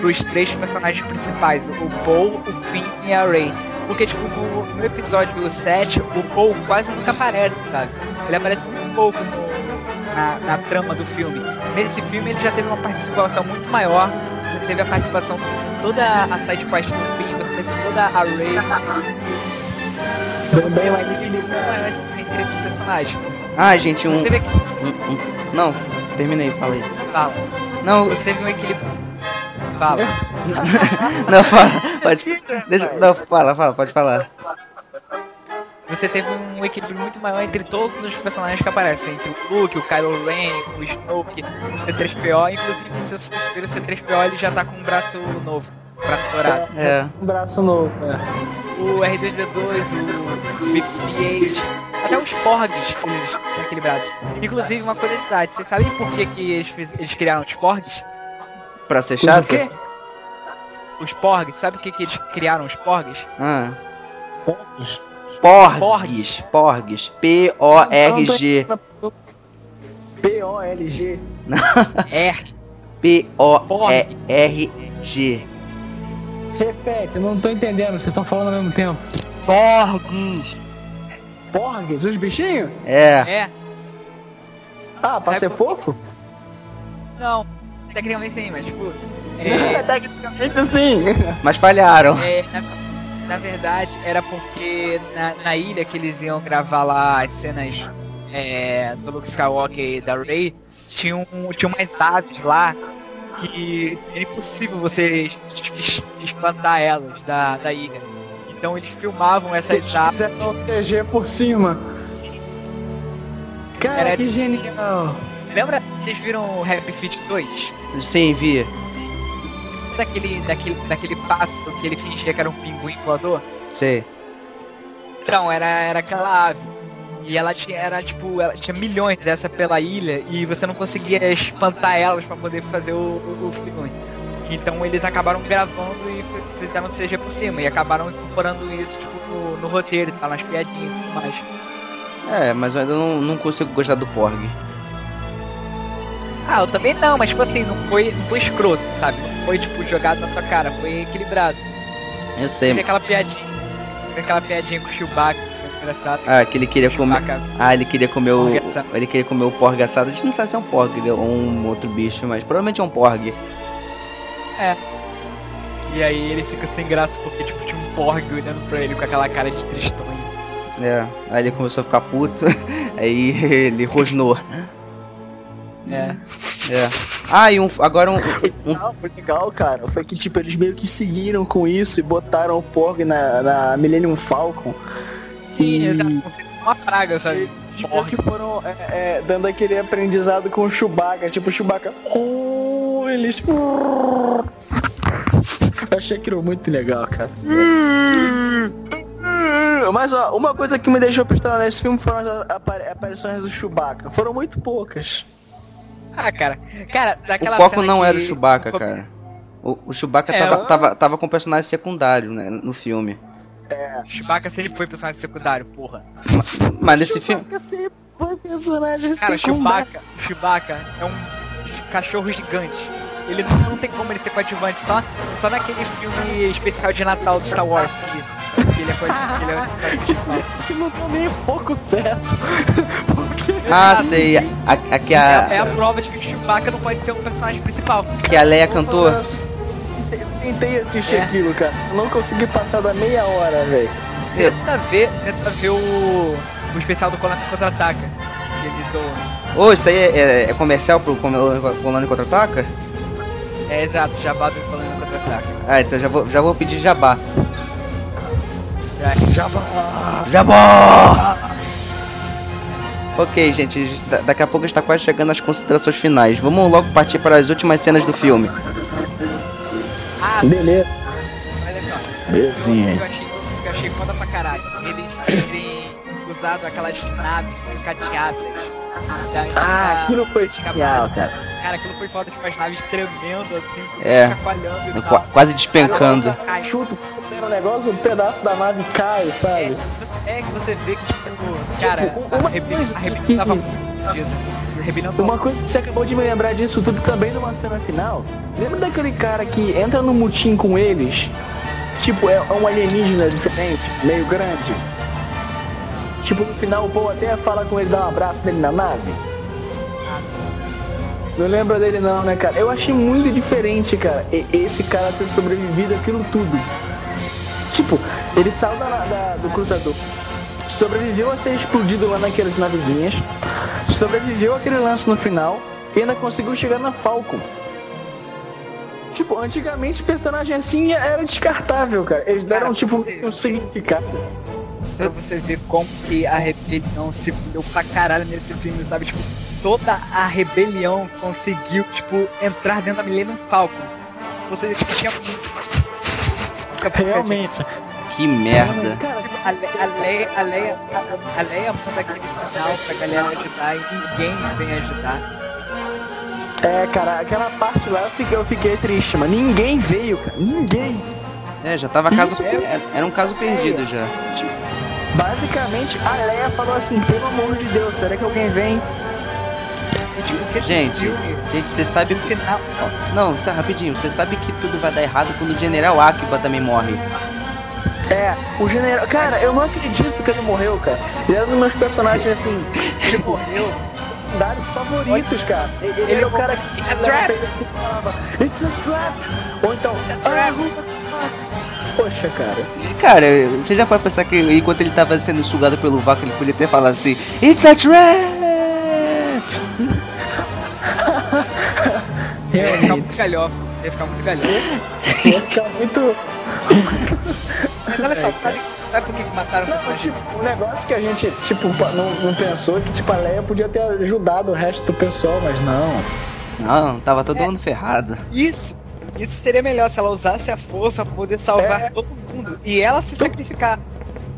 pros três personagens principais, o Paul, o Finn e a Rey. Porque, tipo, no, no episódio 7, o Paul quase nunca aparece, sabe? Ele aparece muito pouco no- na, na trama do filme. Nesse filme ele já teve uma participação muito maior. Você teve a participação de toda a side quest do Finn, você teve toda a. Então teve um mais equilíbrio muito maior entre esses personagens. Ah, gente, um, Você teve aqui. um- um- Não, terminei, falei. Fala. Não, Você teve um equilíbrio. Fala. não, fala. Pode, deixa, não, fala, fala, pode falar. Você teve um equilíbrio muito maior entre todos os personagens que aparecem. Entre o Luke, o Kylo Ren, o Snoke, o C3PO. Inclusive, se você o C3PO, ele já tá com um braço novo. Braço dourado. É. Um braço novo. É. O R2D2, o BB-8, até os Porgs, eles são equilibrados. Inclusive, uma curiosidade. Vocês sabem por que, que eles, fiz- eles criaram os Porgs? Pra ser Os chato? o quê? Os Porgs, sabe por que, que eles criaram os Porgs? Ah. Porcos. Porgs. Porgs. P-O-R-G. P-O-L-G. R. P-O-R-G. Repete, eu não tô entendendo, vocês estão falando ao mesmo tempo. Porgs. Porgs, os bichinhos? É. É. Ah, pra Sabe ser por- fofo? Não, tecnicamente sim, mas tipo. É, Tecnicamente sim. Mas falharam. é, na, na verdade, era porque na, na ilha que eles iam gravar lá as cenas é, do Luke Skywalker e da Rey, tinham, tinham umas aves lá que era impossível você es- es- espantar elas da, da ilha. Então eles filmavam essas Eles aves. um CG por cima. Cara, Era- que genial. Lembra? Vocês viram o Happy Feet 2? Sim, vi. Daquele, daquele, daquele pássaro que ele fingia que era um pinguim voador? Sei. Então, era, era aquela ave. E ela tinha, era tipo, ela tinha milhões dessa pela ilha e você não conseguia espantar elas pra poder fazer o, o, o filme. Então eles acabaram gravando e fizeram CG por cima e acabaram incorporando isso tipo, no, no roteiro, tá nas piadinhas e tudo mais. É, mas eu ainda não, não consigo gostar do Porg. Ah, eu também não, mas tipo assim, não foi, não foi escroto, sabe? Não foi tipo jogado na tua cara, foi equilibrado. Eu Teve sei. aquela piadinha, teve aquela piadinha com o Chewbacca, que foi engraçado. Ah, que ele queria comer. Ah, ele queria comer o. Ele queria comer o porg assado. A gente não sabe se é um porg ou um outro bicho, mas provavelmente é um porg. E aí ele fica sem graça porque tipo tinha um Porg olhando pra ele com aquela cara de tristonho. É. Aí ele começou a ficar puto. Aí ele rosnou. É. É. Ah, e um. Agora um. um Não, foi legal, cara. Foi que, tipo, eles meio que seguiram com isso e botaram o Porg na, na Millennium Falcon. Sim, E- exato. Uma praga, sabe? Eles meio que foram é, é, dando aquele aprendizado com o Chewbacca. Tipo, o Chewbacca... Oh, eles... Eu achei aquilo muito legal, cara. Mas, ó, uma coisa que me deixou pistola nesse filme foram as apari- aparições do Chewbacca. Foram muito poucas. Ah, cara. Cara, daquela o foco cena não que- era o Chewbacca, cara. O, o Chewbacca É, tava, eu- tava, tava com personagem secundário, né, no filme. Chewbacca sempre foi personagem secundário, porra. Mas nesse filme. Chewbacca sempre foi personagem Cara, secundário. Chewbacca, o Chewbacca é um cachorro gigante. Ele não, não tem como ele ser coadjuvante, só, só naquele filme especial de Natal do Star Wars que, que ele é coadjuvante. que é que não tá nem um pouco certo. Porque Ah, sei. A, a, que, É, é a, a prova de que o Chewbacca não pode ser um personagem principal. que a Leia cantou. Eu tentei assistir É. aquilo, cara. Eu não consegui passar da meia hora, velho. Tenta ver, tenta ver o, o especial do Conan Contra-Ataca. Que eles zoam. Ô, isso aí é, é- é comercial pro Colônia Contra-Ataca? É exato, jabá do Conan Contra-Ataca. Ah, então já vou, já vou pedir jabá. Já- Já Jabá! Ok, gente, da- daqui a pouco está quase chegando às considerações finais. Vamos logo partir para as últimas cenas do filme. Ah, Beleza. olha só. Belezinha. Eu achei, eu achei foda pra caralho. Eles terem usado aquelas naves sucateadas. Da- Ah, aquilo foi genial, cara. Cara, aquilo foi foda, tipo, as naves tremendo assim, É. chacoalhando e tal. quase despencando. Chuta o negócio, um pedaço da nave cai, É, sabe? é que você vê que, tipo, cara, a uma coisa tava Uma coisa que você acabou de me lembrar disso tudo também numa cena final. Lembra daquele cara que entra no mutim com eles? Tipo, é um alienígena diferente, meio grande. Tipo, no final o Paul até fala com ele, dá um abraço nele na nave. Não lembra dele não, né, cara? Eu achei muito diferente, cara, esse cara ter sobrevivido aquilo tudo. Tipo, ele saiu da, da- do cruzador, sobreviveu a ser explodido lá naquelas navezinhas, sobreviveu aquele lance no final e ainda conseguiu chegar na Falcon. Tipo, antigamente o personagem assim era descartável, cara. Eles deram, Cara, tipo, um significado. pra você ver como que a rebelião se fudeu pra caralho nesse filme, sabe? Tipo, toda a rebelião conseguiu, tipo, entrar dentro da Millennium Falcon. Você tipo, tinha... Realmente. Que merda. A, Le- a Leia, a Leia, a, a Leia manda aquele final pra galera ajudar e ninguém vem ajudar. é, cara, aquela parte lá eu fiquei, eu fiquei triste, mas ninguém veio, cara. Ninguém. É, já tava caso. É- Era, um caso perdido já. Basicamente, a Leia falou assim, pelo amor de Deus, será que alguém vem? Gente, gente, você sabe. no final, Não, só rapidinho, você sabe que tudo vai dar errado quando o General Akiba também morre. É, o general. Cara, eu não acredito que ele morreu, cara. Ele era um dos meus personagens, assim, tipo, morreu. Secundários favoritos, cara. Ele, ele é o cara que It's a trap. falava, It's a trap! Ou então, It's a trap. "Ah, Poxa, cara. Cara, você já pode pensar que enquanto ele tava sendo sugado pelo vácuo, ele podia ter falado assim: It's a trap! ia ficar muito galhofa. Ia ficar muito galhofa. Ia ficar muito. Mas olha só, sabe, sabe por que, que mataram o Não, personagem? tipo, um negócio que a gente, tipo, não, não pensou que, tipo, a Leia podia ter ajudado o resto do pessoal, mas não. Não, tava todo mundo ferrado. Isso! Isso seria melhor se ela usasse a força pra poder salvar É. todo mundo. E ela se sacrificar.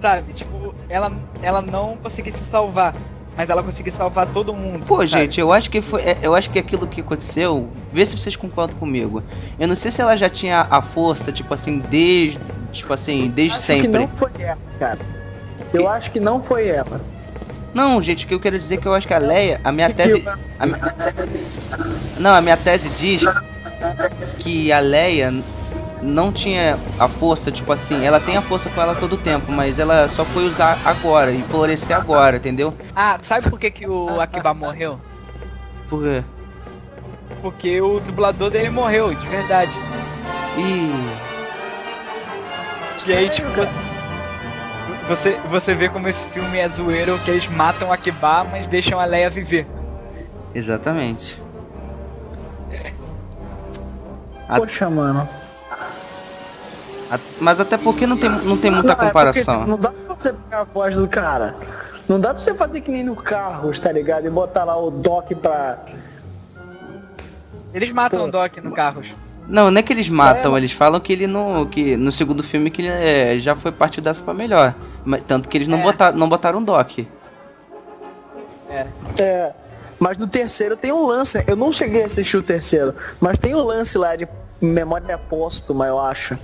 Sabe? Tipo, ela, ela não conseguisse salvar. Mas ela conseguisse salvar todo mundo. Pô, sabe? gente, eu acho que foi. é, Eu acho que aquilo que aconteceu. Vê se vocês concordam comigo. Eu não sei se ela já tinha a força, tipo assim, desde. Tipo assim, desde Acho que sempre. não foi ela, cara. Eu acho que não foi ela. Não, gente, o que eu quero dizer é que eu acho que a Leia, a minha Que tese. que- a mi- Não, a minha tese diz que a Leia não tinha a força, tipo assim, ela tem a força com ela todo o tempo, mas ela só foi usar agora e florescer agora, entendeu? Ah, sabe por que, que o Akiba morreu? Por quê? Porque o dublador dele morreu, de verdade. Ih, E aí, tipo, você, você vê como esse filme é zoeiro, que eles matam o Akiba, mas deixam a Leia viver. exatamente. A- Poxa, mano. a- mas até porque não tem, não tem muita Não, é comparação. tipo, não dá pra você pegar a voz do cara. Não dá pra você fazer que nem no carro, tá ligado? E botar lá o dock pra. Eles matam Pô. o Doc no carros. Não, não é que eles matam, É, eles falam que ele não. que no segundo filme que ele é, já foi partiu dessa pra melhor. Mas, tanto que eles não, É. botaram, não botaram um doc. É. Mas no terceiro tem um lance. Eu não cheguei a assistir o terceiro, mas tem um lance lá de memória póstuma, eu acho.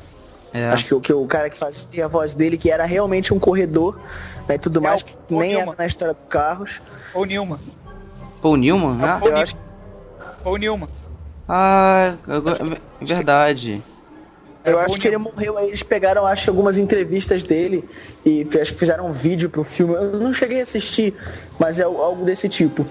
É. Acho que, o- que o cara que fazia a voz dele, que era realmente um corredor, né, e tudo É, mais, o que Paul nem era Newman. na história dos carros. Ou Nilma. Paul Newman? É o Ah, Paul eu Newman. acho- Ou Nilma. Ah agora- é verdade. Eu É, acho que ele morreu aí, eles pegaram, acho, algumas entrevistas dele e acho que fizeram um vídeo pro filme. Eu não cheguei a assistir, mas é algo desse tipo.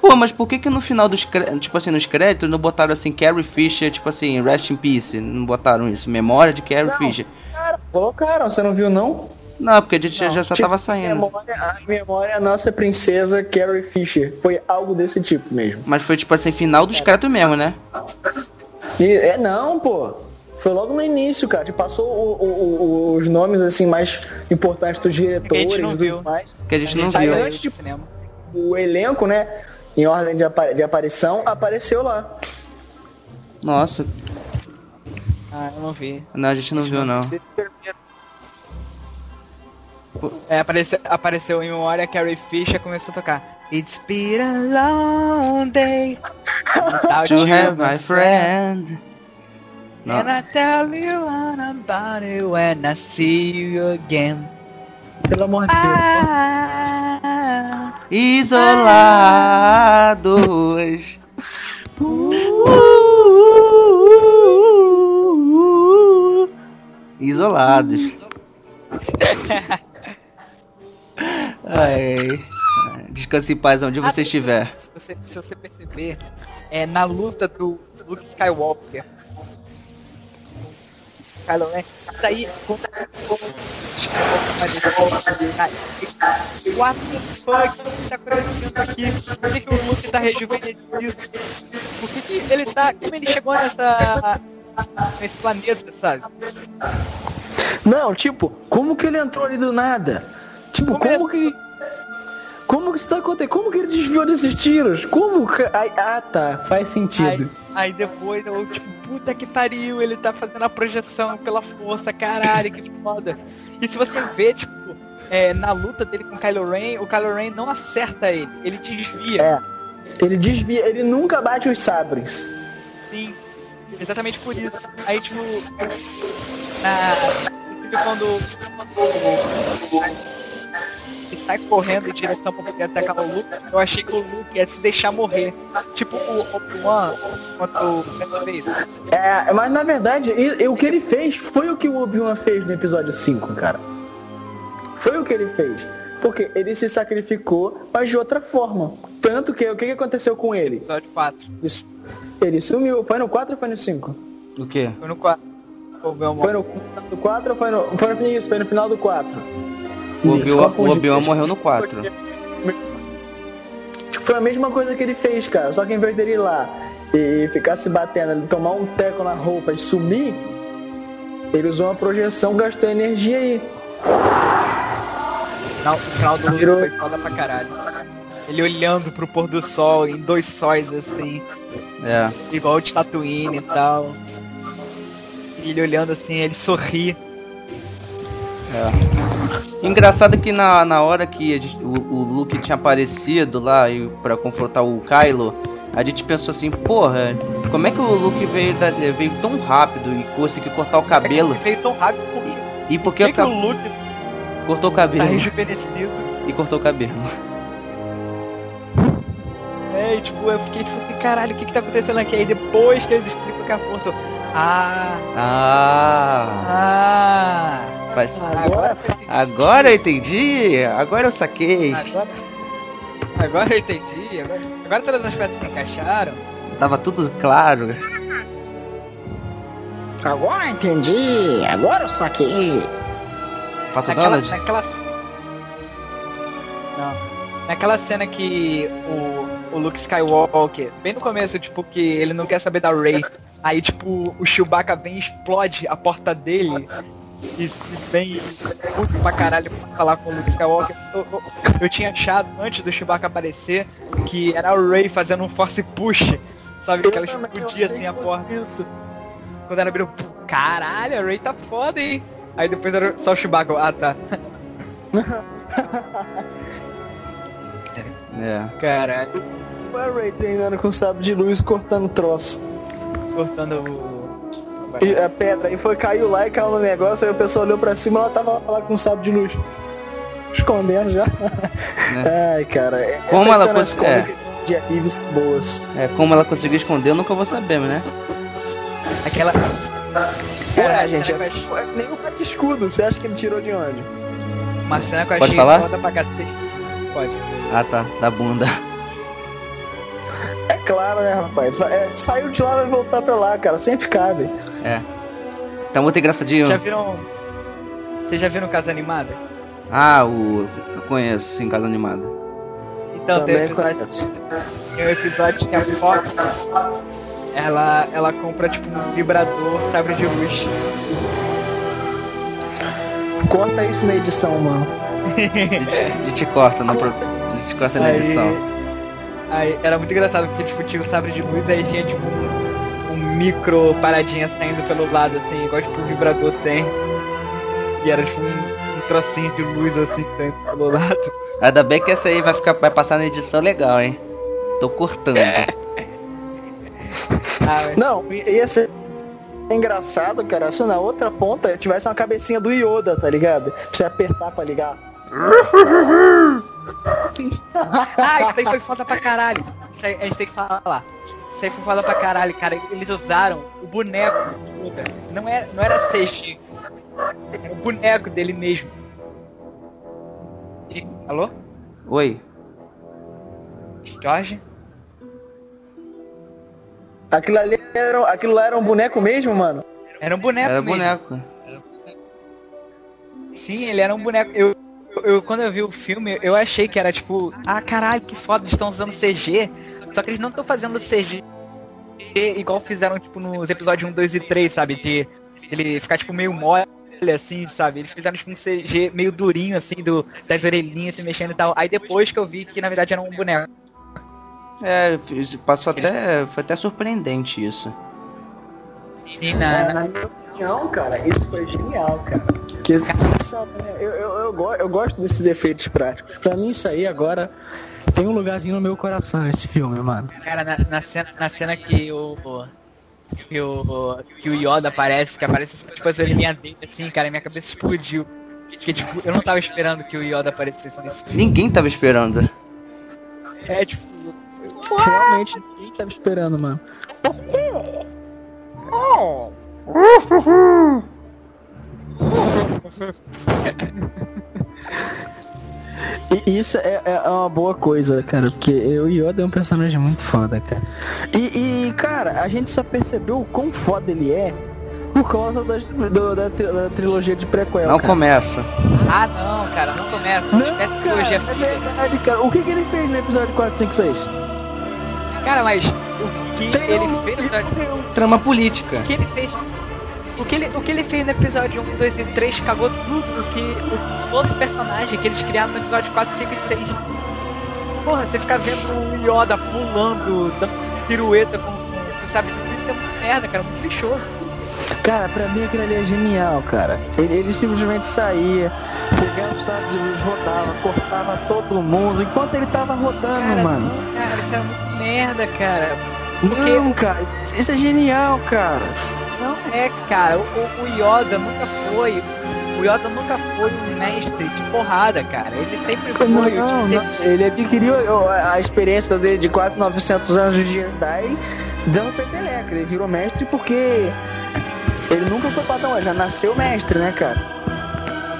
Pô, mas por que que no final dos créditos, tipo assim, nos créditos não botaram assim Carrie Fisher, tipo assim, Rest in Peace? Não botaram isso? Memória de Carrie Não. Fisher. Cara, colocaram, você não viu não? Não, porque a gente já- já só Tipo, tava saindo. Memória, a memória, a nossa princesa Carrie Fisher. Foi algo desse tipo mesmo. Mas foi tipo assim, final dos créditos mesmo, né? E, é não, pô. Foi logo no início, cara. Te passou o- o- o- os nomes assim mais importantes dos É a gente diretores não e viu. tudo mais. Que a gente não já viu. Antes do de- cinema. o elenco, né? Em ordem de, apa- de aparição, apareceu lá. Nossa, Ah, eu não vi. não, a gente não viu não. É, apareceu, apareceu em uma hora a Carrie Fisher começou a tocar. It's been a long day. without To you, have my friend. And Não. I tell you all about it when I see you again. Pelo amor de Deus. Ah, Isolados. Isolados. Ai, descanse em paz onde você estiver. se, você, se você perceber, é na luta do Luke Skywalker. Kylo Ren, tá aí contra o What the fuck? O que tá acontecendo aqui? Por que, que o Luke tá rejuvenescido? Por que, que ele tá. Como ele chegou nessa. nesse planeta, sabe? Não, tipo, como que ele entrou ali do nada? Tipo, Como como, que. Como que isso tá acontecendo? Como que ele desviou desses tiros? Como que. Ai, ah, tá. Faz sentido. Aí, aí depois eu, tipo, puta que pariu, ele tá fazendo a projeção pela força, caralho, que foda. E se você vê, tipo, é, na luta dele com o Kylo Ren, o Kylo Ren não acerta ele, ele desvia. É. Ele desvia, ele nunca bate os sabres. Sim, exatamente por isso. Aí, tipo, na, quando ele sai correndo em direção pra poder atacar o Luke, eu achei que o Luke ia se deixar morrer. Tipo o Obi-Wan, quando o Vader. É, mas na verdade, e- e o que ele fez foi o que o Obi-Wan fez no episódio 5, cara. Foi o que ele fez. Porque ele se sacrificou, mas de outra forma. Tanto que o que, que aconteceu com ele? Episódio 4. Isso- Ele sumiu. Foi no 4 ou foi no 5? O quê? Foi no 4. O meu Foi no, no 4 ou foi no. Foi no isso, foi no final do 4. O Obi-Wan morreu no 4. Foi a mesma coisa que ele fez, cara. Só que em vez dele ir lá e ficar se batendo, ele tomar um teco na roupa e sumir, ele usou uma projeção, gastou energia aí. final, o final do Virou- foi foda pra caralho. Ele olhando pro pôr do sol em dois sóis assim, É. igual de Tatooine e tal. E ele olhando assim, ele sorri. É. Engraçado que na, na hora que gente- o, o Luke tinha aparecido lá e para confrontar o Kylo, a gente pensou assim, porra, como é que o Luke veio, da- veio tão rápido e conseguiu cortar o cabelo? Ele veio tão rápido por quê? E Por porque que, que o Luke cortou o tá cabelo? rejuvenescido? E cortou o cabelo. É, e, tipo, eu fiquei tipo assim, caralho, o que que tá acontecendo aqui? Aí depois que eles explicam que a força. Ah, Ah, ah. Faz- Agora, agora eu entendi, agora eu saquei. Agora, agora eu entendi. Agora, agora todas as peças se encaixaram. Tava tudo claro. agora entendi. Agora eu saquei. Pato Naquela, Donald? naquela... Não. Naquela cena que o, o Luke Skywalker, bem no começo, tipo, que ele não quer saber da Rey. Aí, tipo, o Chewbacca vem e explode a porta dele. E, vem puto pra caralho pra falar com o Luke Skywalker. Eu, eu, eu tinha achado, antes do Chewbacca aparecer, que era a Rey fazendo um force push. Sabe? Que ela explodia assim a porta. Isso. Quando ela abriu, caralho, a Ray tá foda, hein? Aí depois era só o Chewbacca, ah tá. É. Caralho, O Ray treinando com sabre de luz, cortando troço. cortando o. E a pedra, aí foi, caiu lá e caiu no negócio, aí o pessoal olhou pra cima ela tava lá com sabre de luz. Escondendo já. Ai, cara. é- Como ela cenas cons- é. de são boas. É, como ela conseguiu esconder, eu nunca vou saber, né? Aquela. Cara, gente, é, achei- é nem o bate escudo. Você acha que ele tirou de onde? Uma cena que eu Pode achei falar? foda pra cacete. Pode. Ah tá, da bunda. É claro, né, rapaz? É, saiu de lá vai voltar pra lá, cara. Sempre cabe. É. Tá muito engraçadinho. Já viram. Vocês já viram Casa Animada? Ah, o. Eu conheço, sim, casa animada. Então, tem um Também episódio, tem um episódio que a Fox. Ela, ela compra tipo um vibrador sabre de luz. Corta isso na edição, mano. A gente, a gente corta no pro... Eles cortam na Aí- edição. Aí era muito engraçado porque tipo, tinha o sabre de luz, aí tinha tipo um micro paradinha saindo pelo lado, assim, igual tipo o vibrador tem. E era tipo um, um trocinho de luz assim saindo pelo lado. Ainda bem que essa aí vai, ficar, vai passar na edição legal, hein? Tô cortando. Ah, mas- Não, ia ser engraçado, cara, se na outra ponta tivesse uma cabecinha do Yoda, tá ligado? Pra você apertar pra ligar. Ah, isso aí foi foda pra caralho. Isso aí a gente tem que falar. Isso aí foi foda pra caralho, cara. Eles usaram o boneco do Yoda. Não era, não era CG. Era o boneco dele mesmo. E- Alô? Oi. Jorge? Aquilo ali era, aquilo lá era um boneco mesmo, mano? Era um boneco Era mesmo. boneco. Sim, ele era um boneco. Eu, eu, quando eu vi o filme, eu achei que era tipo, ah caralho, que foda, eles estão usando CG. Só que eles não estão fazendo CG igual fizeram tipo nos episódios 1, 2 e 3, sabe? De ele ficar tipo meio mole assim, sabe? Eles fizeram tipo um CG meio durinho assim, do, das orelhinhas se mexendo e tal. Aí depois que eu vi que na verdade era um boneco. É, passou até. Foi até surpreendente isso. Sim, na, É, na- minha opinião, cara, isso foi genial, cara. Né, eu, eu, eu, go- eu gosto desses efeitos práticos. Pra mim, isso aí agora tem um lugarzinho no meu coração, esse filme, mano. Cara, na, na cena, na cena que o. Que o, que o Yoda aparece, que aparece tipo as orelhinhas dele assim, cara, minha cabeça explodiu. Porque, tipo, eu não tava esperando que o Yoda aparecesse nesse filme. Ninguém tava esperando. É, tipo, Realmente, ninguém tava esperando, mano. E isso é, é uma boa coisa, cara, porque o Yoda é um personagem muito foda, cara. E, e, cara, a gente só percebeu o quão foda ele é por causa das- do- da, tri- da trilogia de prequel, Não cara. começa. ah não, cara, não começa. Não Não, cara, hoje é é verdade, cara. O que, que ele fez no episódio 4, 5, 6? Cara, mas o que ele fez no episódio. Trama política. O que ele fez. O que ele, o que ele fez no episódio 1, 2 e 3 cagou tudo o que. O, todo personagem que eles criaram no episódio 4, 5 e 6. Porra, você fica vendo o Yoda pulando, dando pirueta com. Você sabe, isso é muito merda, cara, muito lixoso. Cara, pra mim aquilo ali é genial, cara. Ele, ele simplesmente saía, pegava o saco de luz, rodava, cortava todo mundo, enquanto ele tava rodando, Cara, mano. não, cara, isso é muito merda, cara. Porque Não, cara, isso é genial, cara. Não é, cara, o, o- Yoda nunca foi. O Yoda nunca foi um mestre de porrada, cara. Ele sempre foi Não, tipo não. Ele adquiriu a a experiência dele de quase 900 anos de Jedi dando peteleca. Ele virou mestre porque ele nunca foi padrão, já nasceu mestre, né, cara?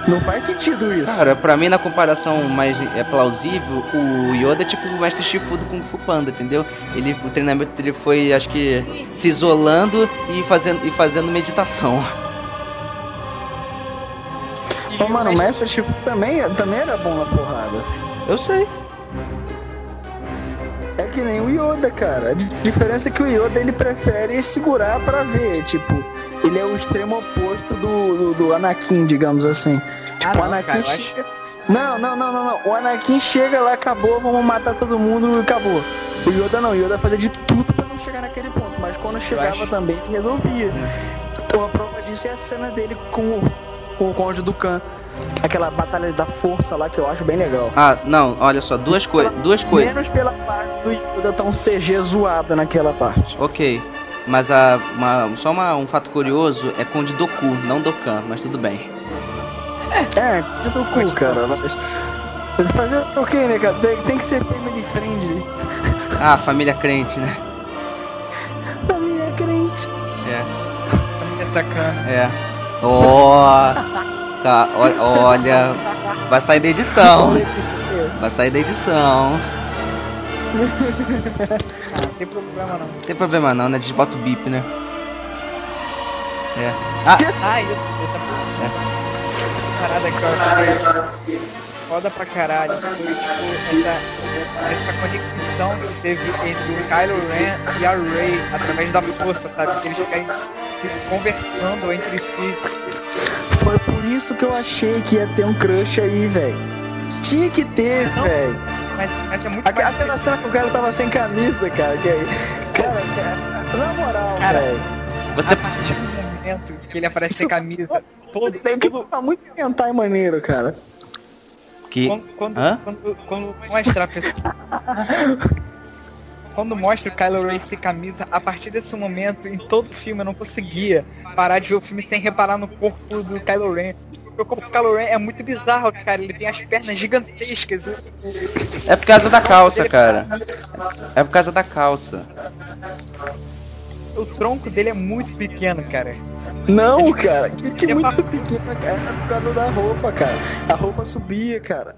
Não faz sentido isso. Cara, pra mim, na comparação mais é plausível, o Yoda é tipo o mestre Shifu do Kung Fu Panda, entendeu? Ele, o treinamento dele foi, acho que, se isolando e fazendo, e fazendo meditação. Ô, mano, o mestre Shifu também, também era bom na porrada. Eu sei. É que nem o Yoda, cara. A di- diferença é que o Yoda ele prefere segurar pra ver. Tipo, ele é o extremo oposto do, do, do Anakin, digamos assim. Tipo, Ah, não, Anakin cara, acho- chega. Não, não, não, não, não. O Anakin chega lá, acabou, vamos matar todo mundo e acabou. O Yoda não, o Yoda fazia de tudo pra não chegar naquele ponto. Mas quando chegava acho- também, ele resolvia. Então a prova disso é a cena dele com o, com o Conde do Khan. Aquela batalha da força lá que eu acho bem legal. Ah, não, olha só, duas coisas, duas coisas. Menos pela parte do Yoda tá um CG zoado naquela parte. Ok. Mas a, uma- só uma- um fato curioso é Conde Doku, não Dokkan, mas tudo bem. É, do cu, cara. Mas... Fazer o que, né, cara? Tem, tem que ser family friendly. Ah, família crente, né? Família crente. É, Família sacana. é. Ó, tá, olha, vai sair da edição. Vai sair da edição. Ah, não tem problema não. Não tem problema não, né? A gente bota o bip, né? É. Ah, Ah, eu, eu tá Parada aqui, ó. Foda pra caralho. Foi tipo essa, essa conexão que teve entre o Kylo Ren e a Rey através da força, sabe? Que eles ficarem se conversando entre si. Foi por isso que eu achei que ia ter um crush aí, velho. Tinha que ter, velho. Mas, mas é muito mais Aquela cena que o cara tava sem camisa, cara. Que aí, cara, cara, na moral, Cara, velho. Você A partir do momento que ele aparece sem camisa, todo, Tem que todo, tá muito hentai maneiro, cara. que quando, quando, Hã? quando, quando mostra a pessoa. Quando mostra o Kylo Ren sem camisa, a partir desse momento, em todo o filme, eu não conseguia parar de ver o filme sem reparar no corpo do Kylo Ren. O corpo do Kylo Ren é muito bizarro, cara. Ele tem as pernas gigantescas. é por causa da calça, cara. É por causa da calça. O, tronco dele é muito pequeno, cara. Não, cara, que, que Ele é muito pequena, cara. É por causa da roupa, cara. A roupa subia, cara.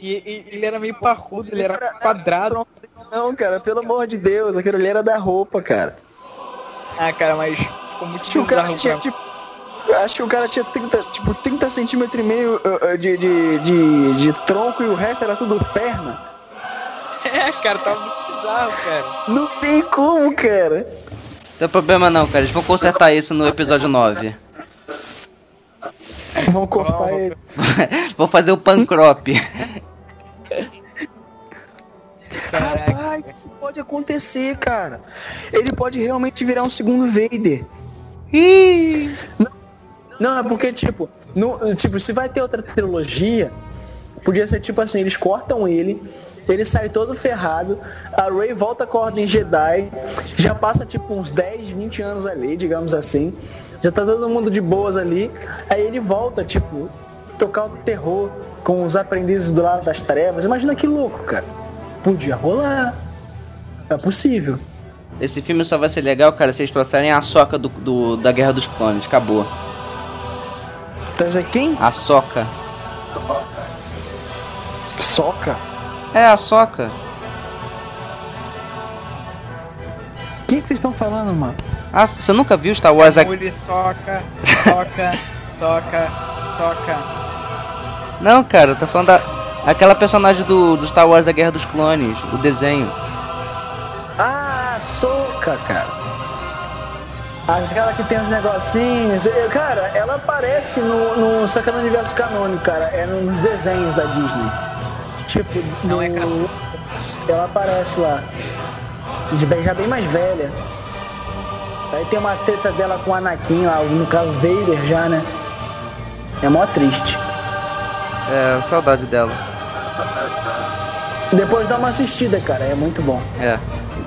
E, e ele era meio parrudo, ele era quadrado. Não, cara, pelo amor de Deus, aquilo ali era da roupa, cara. Ah, cara, mas ficou muito Acho que o cara bizarro tinha, tipo. Acho que o cara tinha 30, tipo, 30 centímetros e meio uh, uh, de, de, de, de tronco e o resto era tudo perna. É, cara, tava muito bizarro, cara. Não tem como, cara. Não tem problema não, cara. Eles vão consertar isso no episódio 9. Vamos cortar ele. Vou fazer o pancrop. Caraca. Rapaz, isso pode acontecer, cara. Ele pode realmente virar um segundo Vader. Não, é porque, tipo, no, tipo, se vai ter outra trilogia, podia ser tipo assim, eles cortam ele, ele sai todo ferrado, a Rey volta com a Ordem Jedi, já passa tipo uns 10, 20 anos ali, digamos assim, já tá todo mundo de boas ali, aí ele volta, tipo, tocar o terror com os aprendizes do lado das trevas. Imagina que louco, cara. Podia rolar. É possível. Esse filme só vai ser legal, cara, se eles trouxerem a soca do, do- da Guerra dos Clones. Acabou. Isso é quem? A soca. Soca. É, a soca. Quem que vocês estão falando, mano? Ah, você nunca viu Star Wars? A... Ele soca, soca, soca, soca. Não, cara, tá falando da... Aquela personagem do, do Star Wars da Guerra dos Clones, o desenho. Ah, soca, cara. Aquela que tem os negocinhos. Eu- Cara, ela aparece no, no Sacana Universo Canônico, cara. É nos desenhos da Disney. Tipo, Não no... é canônico. Ela aparece lá. De bem, já bem mais velha. Aí tem uma treta dela com o Anakin, lá, no caso Vader já, né? É mó triste. É, saudade dela. Depois dá uma assistida, cara. É muito bom. É.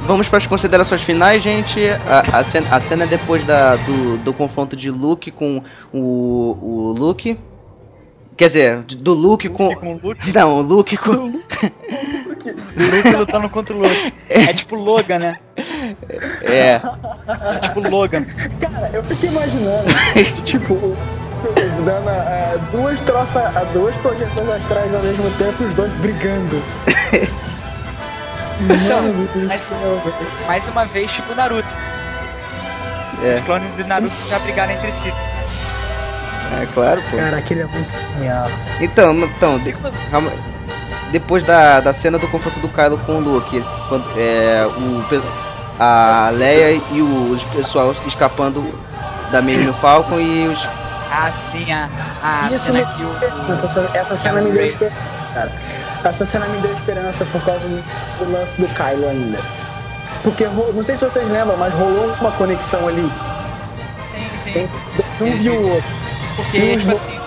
Vamos para as considerações finais, gente. A, a cena, a cena é depois da, do, do confronto de Luke com o, o Luke. Quer dizer, do Luke com. Com o Luke, Não, o Luke com. o Luke lutando contra o Luke. É tipo Logan, né? É. É tipo Logan. Cara, eu fiquei imaginando, tipo, dando ah, duas troças, ah, duas projeções astrais ao mesmo tempo e os dois brigando. Mano do mas- céu, velho. Mais uma vez, tipo Naruto. É, Os clones de Naruto já brigaram entre si. é claro, pô. Cara, aquele é muito genial. Então, então, de- calma. depois da, da cena do confronto do Kylo com o Luke, quando é o a Leia e o os pessoal escapando da Millennium Falcon e os Ah, sim, a, a Isso cena me- que o. Essa, cena- essa cena me deu esperança, cara. Essa cena me deu esperança por causa do, lance do Kylo ainda. Porque, não sei se vocês lembram, mas rolou uma conexão ali Sim, sim. um e o outro. Porque, Os tipo assim.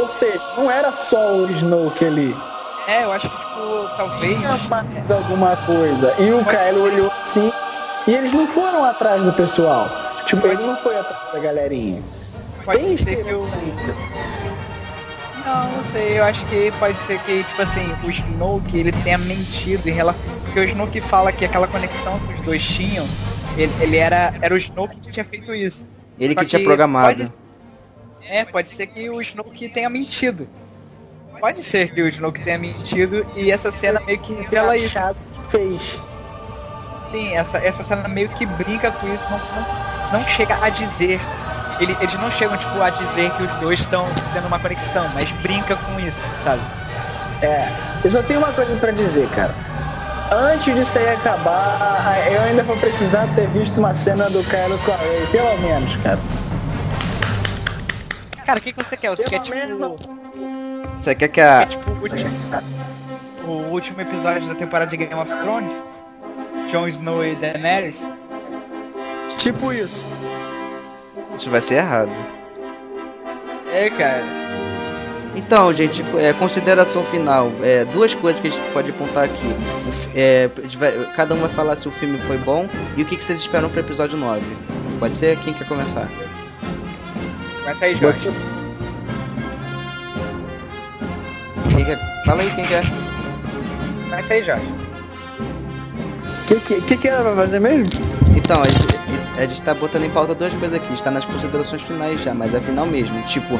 Ou seja, não era só o Snoke ali. É, eu acho que, tipo, talvez. Tinha mais alguma coisa. E o Pode Kylo ser. olhou assim. E eles não foram atrás do pessoal. Tipo, ele não foi atrás da galerinha. Pode Tem ser que eu. ainda. Não, não sei, eu acho que pode ser que, tipo assim, o Snoke ele tenha mentido em relação. Porque o Snoke fala que aquela conexão que os dois tinham, ele, ele era. Era o Snoke que tinha feito isso. ele Só que tinha programado. Pode, é, pode ser que o Snoke tenha mentido. Pode ser que o Snoke tenha mentido e essa cena meio que revela isso. Fez. Sim, essa, essa cena meio que brinca com isso, não, não, não chega a dizer. Ele- eles não chegam, tipo, a dizer que os dois estão tendo uma conexão, mas brinca com isso, sabe? É, eu só tenho uma coisa pra dizer, cara. Antes disso aí acabar, eu ainda vou precisar ter visto uma cena do Kylo com a Rey, pelo menos, cara. Cara, o que, que você quer? Você quer, Pelo tipo, menos Você quer que quer, a. tipo o, o último episódio da temporada de Game of Thrones? Jon Snow e Daenerys? Tipo isso. Isso vai ser errado. É, cara. Então, gente, é, consideração final. É, duas coisas que a gente pode apontar aqui. É, cada um vai falar se o filme foi bom e o que, que vocês esperam pro episódio 9. Pode ser? Quem quer começar? Começa aí, Jorge. Quem quer? Fala aí quem quer. Começa aí, Jorge. O que, que, que, que era pra fazer mesmo? Então, a gente, a gente tá botando em pauta duas coisas aqui. A gente tá nas considerações finais já, mas é final mesmo. Tipo,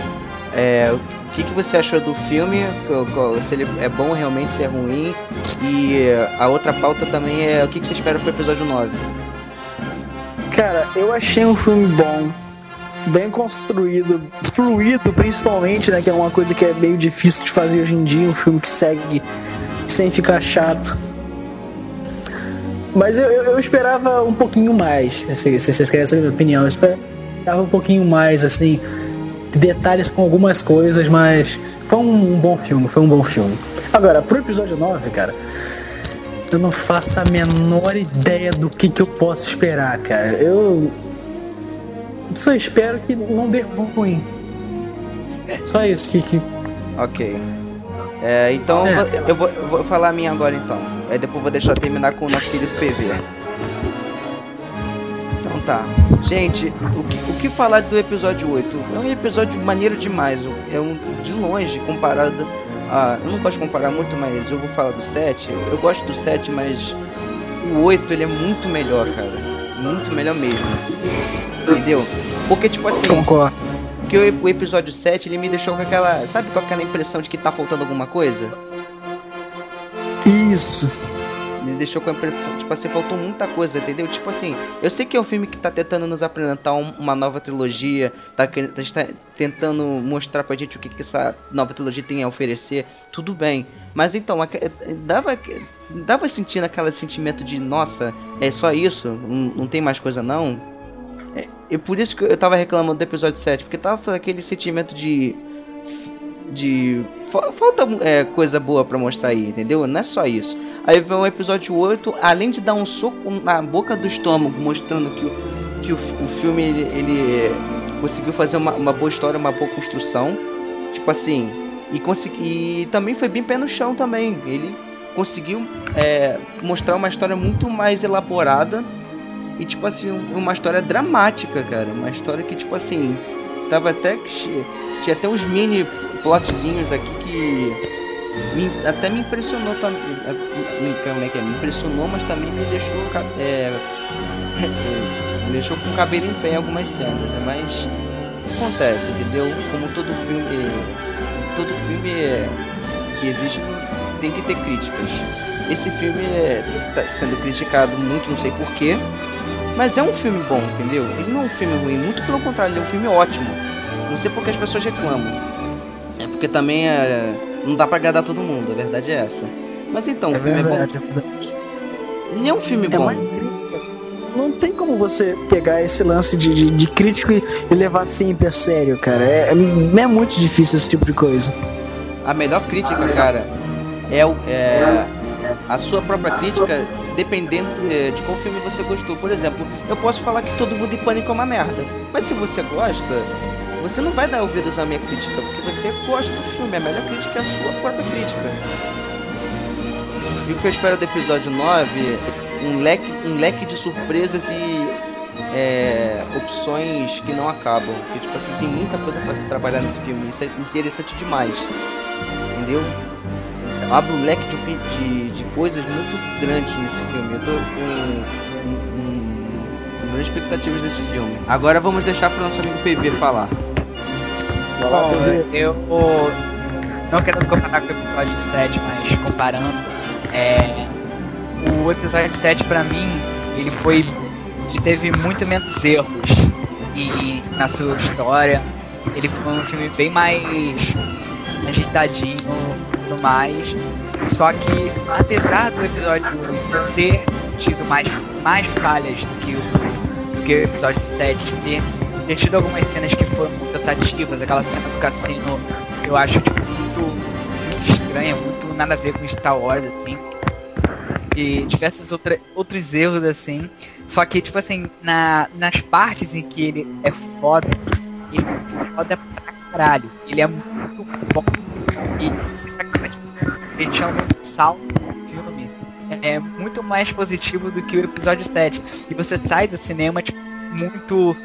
é, o que, que você achou do filme? Se ele é bom realmente, se é ruim. E a outra pauta também é o que, que você espera pro episódio 9. Cara, eu achei um filme bom, bem construído, fluido principalmente, né? Que é uma coisa que é meio difícil de fazer hoje em dia, um filme que segue sem ficar chato. Mas eu, eu, eu esperava um pouquinho mais, se, se vocês querem saber a minha opinião, eu esperava um pouquinho mais, assim, detalhes com algumas coisas, mas foi um, um bom filme, foi um bom filme. Agora, pro episódio 9, cara, eu não faço a menor ideia do que, que eu posso esperar, cara. Eu só espero que não dê ruim. Só isso que, que Ok. É, então É. eu vou- eu, vou, eu vou falar a minha agora então. Aí depois eu vou deixar terminar com o nosso querido PV. Então tá. Gente, o que, o que falar do episódio 8? É um episódio maneiro demais. É um de longe comparado a. Eu não de comparar muito, mas eu vou falar do 7. Eu gosto do 7, mas o 8 ele é muito melhor, cara. Muito melhor mesmo. Entendeu? Porque tipo assim. concordo. Porque o, o episódio 7 ele me deixou com aquela. Sabe com aquela impressão de que tá faltando alguma coisa? Isso. Ele deixou com a impressão, tipo assim, faltou muita coisa, entendeu? Tipo assim, eu sei que é um filme que tá tentando nos apresentar um- uma nova trilogia, tá, tá, tá tentando mostrar pra gente o que, que essa nova trilogia tem a oferecer, tudo bem. Mas então, dava, dava sentindo aquele sentimento de, nossa, é só isso? Não, não tem mais coisa não? É, e por isso que eu tava reclamando do episódio 7, porque tava aquele sentimento de. de. fa- falta é, coisa boa pra mostrar aí, entendeu? Não é só isso. Aí vem o episódio 8, além de dar um soco na boca do estômago, mostrando que, o, que o, o filme ele, ele conseguiu fazer uma, uma boa história, uma boa construção. Tipo assim, e, consegui, e também foi bem pé no chão também. Ele conseguiu é, mostrar uma história muito mais elaborada e tipo assim, um- uma história dramática, cara. Uma história que, tipo assim, tava até Tinha até uns mini plotzinhos aqui que. me- até me impressionou também. Como é que é? Me impressionou, mas também me deixou. É, me deixou com o cabelo em pé em algumas cenas, né? Mas acontece, entendeu? Como todo filme. Todo filme é, que existe tem que ter críticas. Esse filme é, tá sendo criticado muito, não sei porquê. Mas é um filme bom, entendeu? Ele não é um filme ruim, muito pelo contrário, ele é um filme ótimo. Não sei porque as pessoas reclamam. É porque também é, não dá pra agradar todo mundo, a verdade é essa. Mas então, o É filme verdade. é bom. Ele é um filme É bom. Não tem como você pegar esse lance de, de, de crítico e, e levar sempre a sério, cara. É, é, é muito difícil esse tipo de coisa. A melhor crítica, cara, é, o, é a sua própria crítica, dependendo é, de qual filme você gostou. Por exemplo, eu posso falar que todo mundo em pânico é uma merda. Mas se você gosta, você não vai dar ouvidos à minha crítica, porque você gosta do filme. A melhor crítica é a sua própria crítica. E o que eu espero do episódio 9 um leque, um leque de surpresas e é, opções que não acabam. Porque, tipo assim, tem muita coisa pra trabalhar nesse filme. Isso é interessante demais. Entendeu? Abre um leque de, de, de coisas muito grandes nesse filme. Eu tô com, com, grandes expectativas desse filme. Agora vamos deixar pro nosso amigo PV falar. Bom, eu não quero comparar com o episódio 7, mas comparando, é, o episódio 7 pra mim, ele foi. ele teve muito menos erros e na sua história. Ele foi um filme bem mais ajeitadinho e tudo mais. Só que apesar do episódio 8 ter tido mais, mais falhas do que o, do que o episódio 7 ter ter tido algumas cenas que foram muito cansativas, aquela cena do cassino eu acho tipo, muito, muito estranha, muito nada a ver com Star Wars, assim. E diversos outra, outros erros, assim. Só que, tipo assim, na, nas partes em que ele é foda, ele é foda pra caralho. Ele é muito bom. E ele chama um salto no filme. É muito mais positivo do que o episódio 7. E você sai do cinema, tipo, muito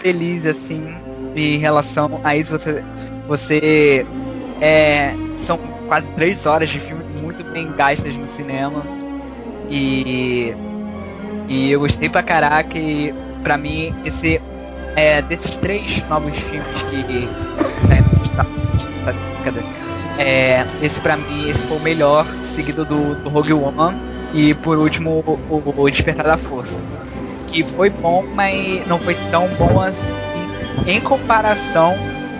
feliz, assim, em relação a isso. Você. Você. É, são quase três horas de filme muito bem gastas no cinema. E. E eu gostei pra caraca. E pra mim, esse. É, desses três novos filmes que saíram nessa década, é, esse pra mim esse foi o melhor, seguido do, do Rogue One e por último o, o Despertar da Força. Que foi bom, mas não foi tão bom assim em comparação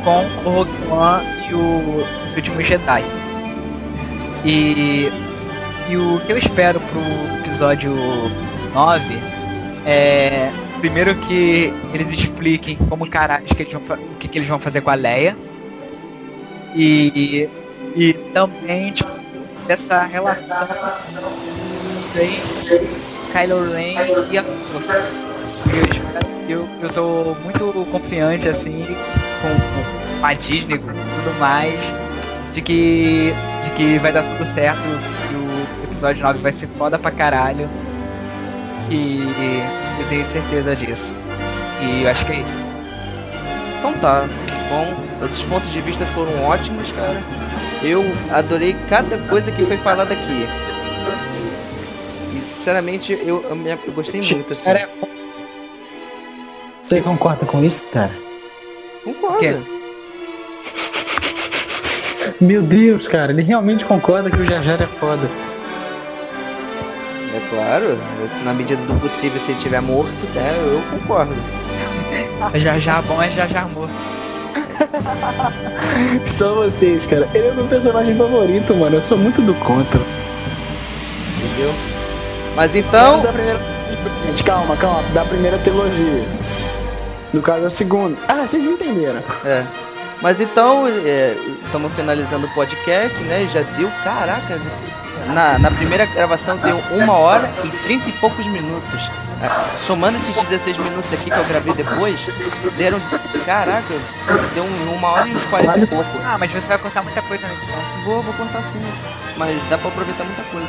com o Rogue One e o Os Últimos Jedi. E, e o que eu espero pro episódio 9 é primeiro que eles expliquem como caralho que eles vão, o que, que eles vão fazer com a Leia. E, e também tipo, essa relação entre Kylo Ren e a Força. Eu, eu, eu tô muito confiante assim com, com a Disney e tudo mais de que de que vai dar tudo certo, que o episódio 9 vai ser foda pra caralho. Que eu tenho certeza disso. E eu acho que é isso. Então tá. Bom, esses pontos de vista foram ótimos, cara. Eu adorei cada coisa que foi falada aqui. E sinceramente, eu, eu, eu gostei muito, assim. Cara, Você concorda com isso, cara? Concordo. Que? Meu Deus, cara, ele realmente concorda que o Jar Jar é foda. É claro, na medida do possível, se ele estiver morto, né, eu concordo. já já bom é já morto. Só vocês, cara. Ele é meu personagem favorito, mano. Eu sou muito do contra. Entendeu? Mas então. Da primeira... Gente, calma, calma. Da primeira trilogia. No caso, a segunda. Ah, vocês entenderam. É. Mas então, é, estamos finalizando o podcast, né? Já deu, caraca. Na, na primeira gravação deu uma hora e trinta e poucos minutos. Ah, Somando esses 16 minutos aqui que eu gravei depois, deram. Caraca, deu um- uma hora e uns 40 e pouco. Ah, mas você vai cortar muita coisa na edição. Vou, vou cortar sim. Mas dá pra aproveitar muita coisa.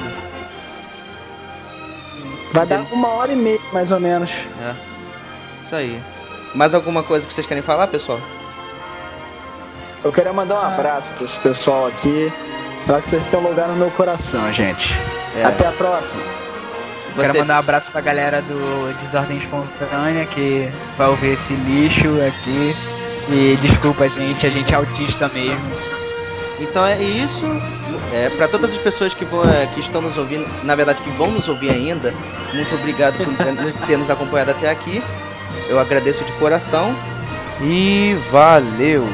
Vai dar uma hora e meia, mais ou menos. É. Isso aí. Mais alguma coisa que vocês querem falar, pessoal? Eu queria mandar um abraço pra esse pessoal aqui. Falar que vocês um lugar no meu coração, gente. É. Até a próxima. Quero Você- mandar um abraço pra galera do Desordem Espontânea que vai ouvir esse lixo aqui. E desculpa, gente, a gente é autista mesmo. Então é isso. É, para todas as pessoas que, vão, é, que estão nos ouvindo, na verdade que vão nos ouvir ainda, muito obrigado por ter nos acompanhado até aqui. Eu agradeço de coração. E valeu!